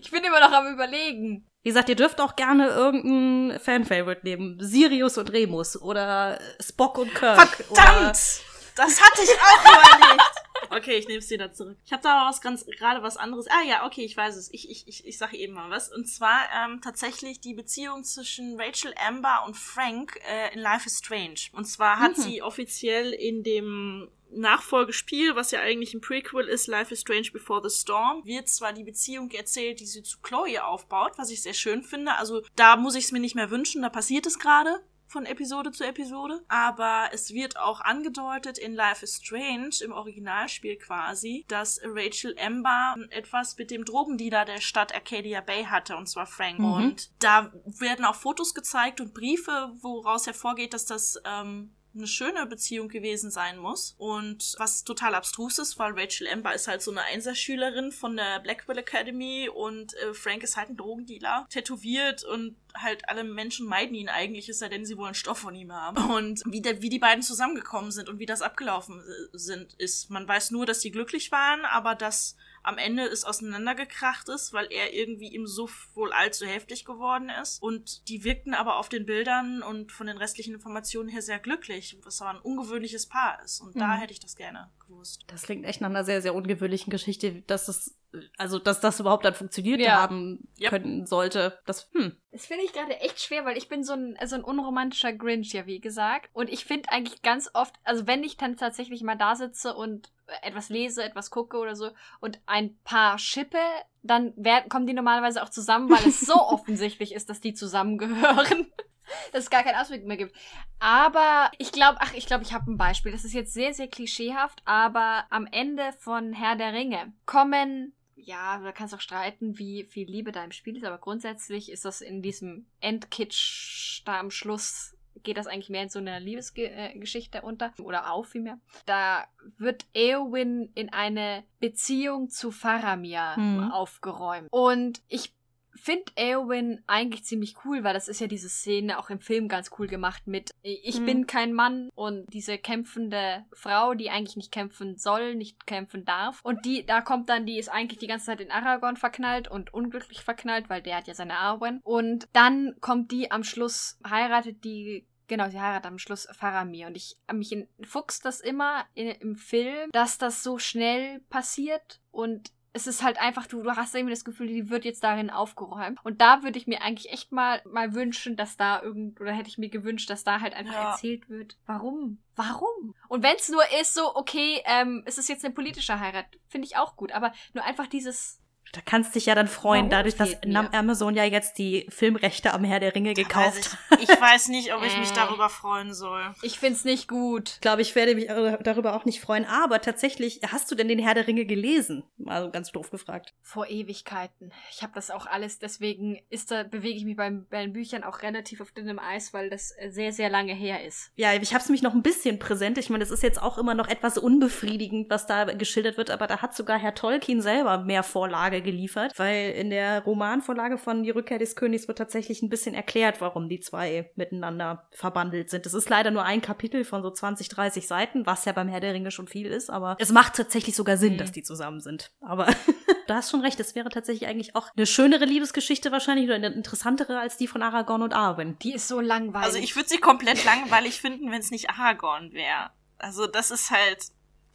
ich bin immer noch am überlegen. Wie gesagt, ihr dürft auch gerne irgendein Fan-Favorite nehmen. Sirius und Remus oder Spock und Kirk. Verdammt! Das hatte ich auch überlegt. Okay, ich nehme es wieder zurück. Ich habe da aber was ganz gerade was anderes. Ah ja, okay, ich weiß es. Ich ich ich, ich sage eben mal was. Und zwar ähm, tatsächlich die Beziehung zwischen Rachel Amber und Frank äh, in Life is Strange. Und zwar hat mhm. sie offiziell in dem Nachfolgespiel, was ja eigentlich ein Prequel ist, Life is Strange Before the Storm, wird zwar die Beziehung erzählt, die sie zu Chloe aufbaut, was ich sehr schön finde. Also da muss ich es mir nicht mehr wünschen, da passiert es gerade von Episode zu Episode. Aber es wird auch angedeutet in Life is Strange, im Originalspiel quasi, dass Rachel Amber etwas mit dem Drogendealer der Stadt Arcadia Bay hatte, und zwar Frank. Mhm. Und da werden auch Fotos gezeigt und Briefe, woraus hervorgeht, dass das ähm, eine schöne Beziehung gewesen sein muss. Und was total abstrus ist, weil Rachel Amber ist halt so eine Einserschülerin von der Blackwell Academy und äh, Frank ist halt ein Drogendealer, tätowiert und halt alle Menschen meiden ihn eigentlich, ist ja denn sie wollen Stoff von ihm haben. Und wie, der, wie die beiden zusammengekommen sind und wie das abgelaufen äh, sind, ist, man weiß nur, dass sie glücklich waren, aber dass am Ende es auseinandergekracht ist, weil er irgendwie im Suff wohl allzu heftig geworden ist. Und die wirkten aber auf den Bildern und von den restlichen Informationen her sehr glücklich, was aber ein ungewöhnliches Paar ist. Und mhm. da hätte ich das gerne gewusst. Das klingt echt nach einer sehr, sehr ungewöhnlichen Geschichte, dass es also dass das überhaupt dann funktioniert ja. haben yep. können sollte. Das, hm. Das finde ich gerade echt schwer, weil ich bin so ein, so ein unromantischer Grinch, ja, wie gesagt. Und ich finde eigentlich ganz oft, also wenn ich dann tatsächlich mal da sitze und etwas lese, etwas gucke oder so und ein paar schippe, dann werden, kommen die normalerweise auch zusammen, weil es so offensichtlich ist, dass die zusammengehören dass es gar keinen Ausweg mehr gibt. Aber ich glaube, ach, ich glaube, ich habe ein Beispiel. Das ist jetzt sehr, sehr klischeehaft, aber am Ende von Herr der Ringe kommen ja, da kannst du auch streiten, wie viel Liebe da im Spiel ist, aber grundsätzlich ist das in diesem Endkitsch da am Schluss geht das eigentlich mehr in so einer Liebesgeschichte unter oder auf vielmehr. Da wird Eowyn in eine Beziehung zu Faramir mhm. aufgeräumt. Und ich finde Eowyn eigentlich ziemlich cool, weil das ist ja diese Szene auch im Film ganz cool gemacht mit ich mhm. bin kein Mann und diese kämpfende Frau, die eigentlich nicht kämpfen soll, nicht kämpfen darf. Und die, da kommt dann, die ist eigentlich die ganze Zeit in Aragorn verknallt und unglücklich verknallt, weil der hat ja seine Arwen. Und dann kommt die am Schluss, heiratet die Genau, sie heiratet am Schluss Faramir. Und ich mich in, fuchst das immer in, im Film, dass das so schnell passiert und es ist halt einfach, du, du hast irgendwie das Gefühl, die wird jetzt darin aufgeräumt. Und da würde ich mir eigentlich echt mal, mal wünschen, dass da irgend, oder hätte ich mir gewünscht, dass da halt einfach Ja. erzählt wird, warum? Warum? Und wenn es nur ist, so, okay, ähm, es ist jetzt eine politische Heirat, finde ich auch gut, aber nur einfach dieses, Da kannst dich ja dann freuen, Warum dadurch, dass mir? Amazon ja jetzt die Filmrechte am Herr der Ringe gekauft hat. Ich, ich weiß nicht, ob ich mich Äh. darüber freuen soll. ich find's nicht gut. Ich glaube, ich werde mich darüber auch nicht freuen. Aber tatsächlich, hast du denn den Herr der Ringe gelesen? Also ganz doof gefragt. Vor Ewigkeiten. Ich habe das auch alles, deswegen ist da, bewege ich mich beim, bei den Büchern auch relativ auf dünnem Eis, weil das sehr, sehr lange her ist. Ja, ich habe es mich noch ein bisschen präsent. Ich meine, es ist jetzt auch immer noch etwas unbefriedigend, was da geschildert wird, aber da hat sogar Herr Tolkien selber mehr Vorlage geliefert, weil in der Romanvorlage von Die Rückkehr des Königs wird tatsächlich ein bisschen erklärt, warum die zwei miteinander verbandelt sind. Das ist leider nur ein Kapitel von so 20, 30 Seiten, was ja beim Herr der Ringe schon viel ist, aber es macht tatsächlich sogar Sinn, Mhm. dass die zusammen sind. Aber du hast schon recht, es wäre tatsächlich eigentlich auch eine schönere Liebesgeschichte wahrscheinlich oder eine interessantere als die von Aragorn und Arwen. Die ist so langweilig. Also ich würde sie komplett langweilig finden, wenn es nicht Aragorn wäre. Also das ist halt.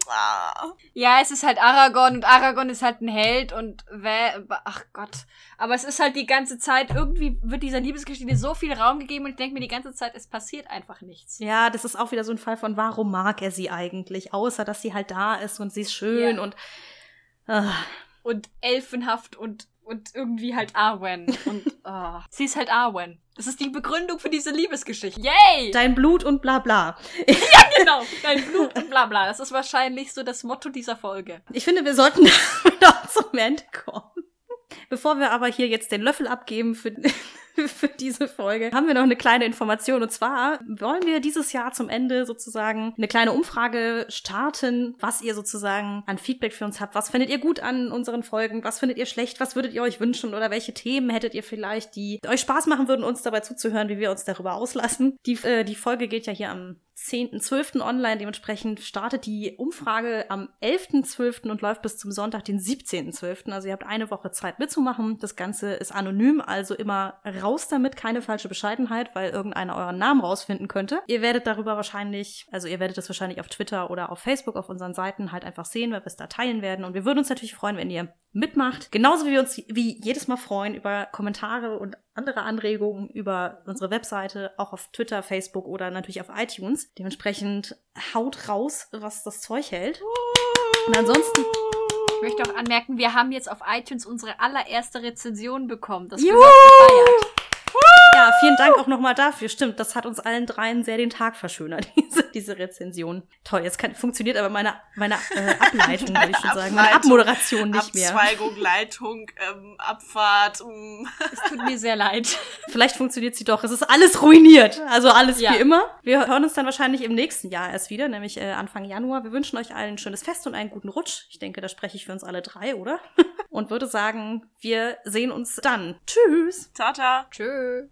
Ah. Ja, es ist halt Aragorn und Aragorn ist halt ein Held und wer, ach Gott. Aber es ist halt die ganze Zeit, irgendwie wird dieser Liebesgeschichte so viel Raum gegeben und ich denke mir die ganze Zeit, es passiert einfach nichts. Ja, das ist auch wieder so ein Fall von, warum mag er sie eigentlich? Außer, dass sie halt da ist und sie ist schön Ja. und. ah, Und elfenhaft und, und irgendwie halt Arwen. Und ah, sie ist halt Arwen. Das ist die Begründung für diese Liebesgeschichte. Yay! dein Blut und bla bla. genau, dein Blut und bla bla. Das ist wahrscheinlich so das Motto dieser Folge. Ich finde, wir sollten noch zum Ende kommen. Bevor wir aber hier jetzt den Löffel abgeben für, für diese Folge, haben wir noch eine kleine Information. Und zwar wollen wir dieses Jahr zum Ende sozusagen eine kleine Umfrage starten, was ihr sozusagen an Feedback für uns habt. Was findet ihr gut an unseren Folgen? Was findet ihr schlecht? Was würdet ihr euch wünschen? Oder welche Themen hättet ihr vielleicht, die euch Spaß machen würden, uns dabei zuzuhören, wie wir uns darüber auslassen? Die, äh, die Folge geht ja hier am 10.12. online. Dementsprechend startet die Umfrage am 11.12. und läuft bis zum Sonntag, den 17.12. Also ihr habt eine Woche Zeit mitzumachen. Das Ganze ist anonym, also immer raus damit, keine falsche Bescheidenheit, weil irgendeiner euren Namen rausfinden könnte. Ihr werdet darüber wahrscheinlich, also ihr werdet das wahrscheinlich auf Twitter oder auf Facebook auf unseren Seiten halt einfach sehen, weil wir es da teilen werden. Und wir würden uns natürlich freuen, wenn ihr mitmacht. Genauso wie wir uns wie jedes Mal freuen über Kommentare und andere Anregungen über unsere Webseite, auch auf Twitter, Facebook oder natürlich auf iTunes. Dementsprechend haut raus, was das Zeug hält. Und ansonsten, Ich möchte auch anmerken, wir haben jetzt auf iTunes unsere allererste Rezension bekommen. Das gehört gefeiert. Ja, vielen Dank auch nochmal dafür. Stimmt, das hat uns allen dreien sehr den Tag verschönert, diese, diese Rezension. Toll, jetzt kann, funktioniert aber meine, meine äh, Ableitung, würde ich schon sagen. Meine Abmoderation nicht mehr. Abzweigung, Leitung, ähm, Abfahrt. mm. Es tut mir sehr leid. Vielleicht funktioniert sie doch. Es ist alles ruiniert. Also alles Ja. wie immer. Wir hören uns dann wahrscheinlich im nächsten Jahr erst wieder, nämlich äh, Anfang Januar. Wir wünschen euch allen ein schönes Fest und einen guten Rutsch. Ich denke, da spreche ich für uns alle drei, oder? und würde sagen, wir sehen uns dann. Tschüss. Tata. Tschö.